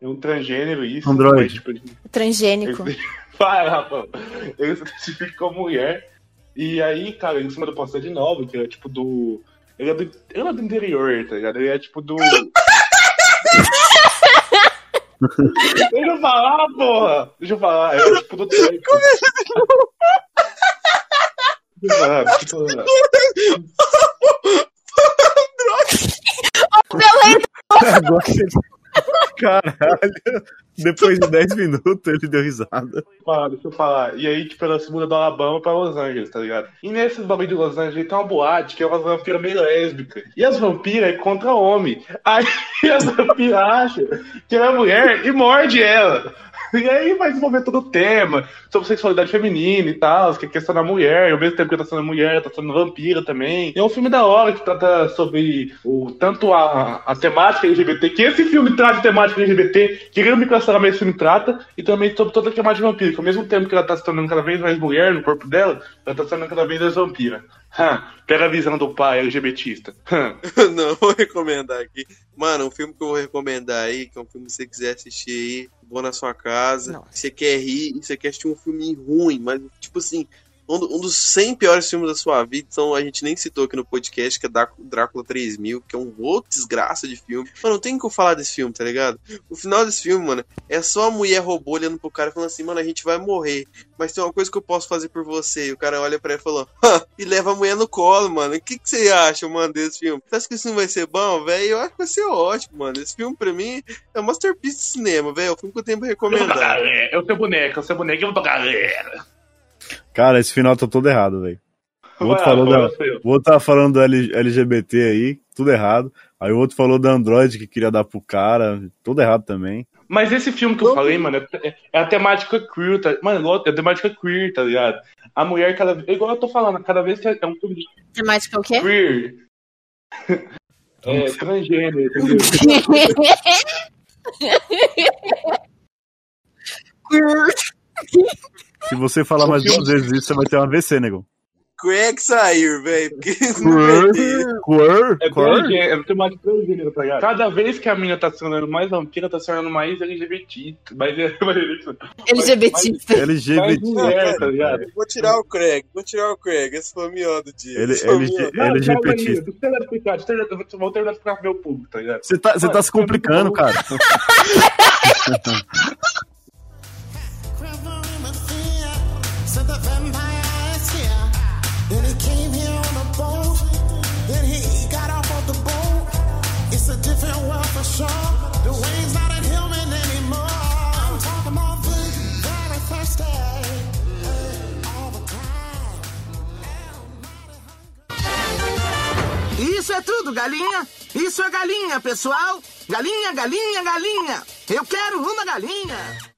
É um transgênero, isso. Android. Mas, tipo, Transgênico. Vai, [laughs] Rafa. Ele se identifica como mulher. E aí, cara, em cima do de novo, que é tipo do. Ele é do, ele é do interior, tá ligado? Ele é tipo do. [laughs] Deixa eu falar, porra! Deixa eu falar, é tipo do tempo. Deixa eu falar, deixa eu falar. Agora ele- Caralho. Depois de 10 minutos ele deu risada. falar, deixa eu falar. E aí, tipo, ela se muda do Alabama pra Los Angeles, tá ligado? E nesse bagulho de Los Angeles tem uma boate que é uma vampira meio lésbica. E as vampiras é contra homem. Aí [laughs] as vampiras acham que ela é mulher e morde ela. [laughs] E aí vai desenvolver todo o tema sobre sexualidade feminina e tal, que é questão da mulher, e ao mesmo tempo que tá sendo mulher, tá sendo vampira também. E é um filme da hora que trata sobre o, tanto a, a temática LGBT, que esse filme trata temática LGBT, me cancelar, mas esse filme trata, e também sobre toda a temática vampira, que ao mesmo tempo que ela tá se tornando cada vez mais mulher no corpo dela, ela tá se tornando cada vez mais vampira. Hã, pega a visão do pai LGBTista. Hã. [laughs] Não, vou recomendar aqui. Mano, um filme que eu vou recomendar aí, que é um filme que você quiser assistir aí, bom na sua casa. Você quer rir, você quer assistir um filme ruim, mas tipo assim, um, um dos 100 piores filmes da sua vida, então a gente nem citou aqui no podcast, que é Drá- Drácula 3000, que é um outro desgraça de filme. Mano, não tem que eu falar desse filme, tá ligado? O final desse filme, mano, é só a mulher robô olhando pro cara falando assim, mano, a gente vai morrer, mas tem uma coisa que eu posso fazer por você. E o cara olha pra ela e "Hã", e leva a mulher no colo, mano. O que, que você acha, mano, desse filme? Você acha que esse filme vai ser bom, velho? Eu acho que vai ser ótimo, mano. Esse filme, pra mim, é um masterpiece de cinema, velho. É o filme que eu tenho pra Eu vou pra recomendar. galera, o seu boneco, seu boneco, eu vou pra galera. Cara, esse final tá todo errado, velho. O outro, falou da, o outro tava falando do L- LGBT aí, tudo errado. Aí o outro falou da Android que queria dar pro cara, tudo errado também. Mas esse filme que eu falei, mano, é, é a temática queer, tá? Mano, igual- é a temática queer, tá ligado? A mulher, cada vez. Igual eu tô falando, cada vez que é é um filme Temática o quê? queer. [laughs] É, transgênero, entendeu? [laughs] [laughs] Se você falar mais duas vezes isso, você vai ter uma AVC, nego. Craig sair, velho. porque queer, É, transgênero, é transgênero, tá ligado? Cada vez que a mina tá se tornando mais vampira, tá se tornando mais LGBT. Mais, [laughs] LGBT. mulher, tá ligado? Vou tirar o Craig, vou tirar o Craig. Esse foi o melhor do dia. Ele, Esse foi o LG, melhor. Não, LGBTista. calma aí, deixa eu terminar de explicar, deixa eu terminar- eu vou terminar de pro meu público, tá ligado? Você tá, você tá se complicando, cara. [laughs] [laughs] Isso é tudo, galinha. Isso é galinha, pessoal. Galinha, galinha, galinha. Eu quero uma galinha.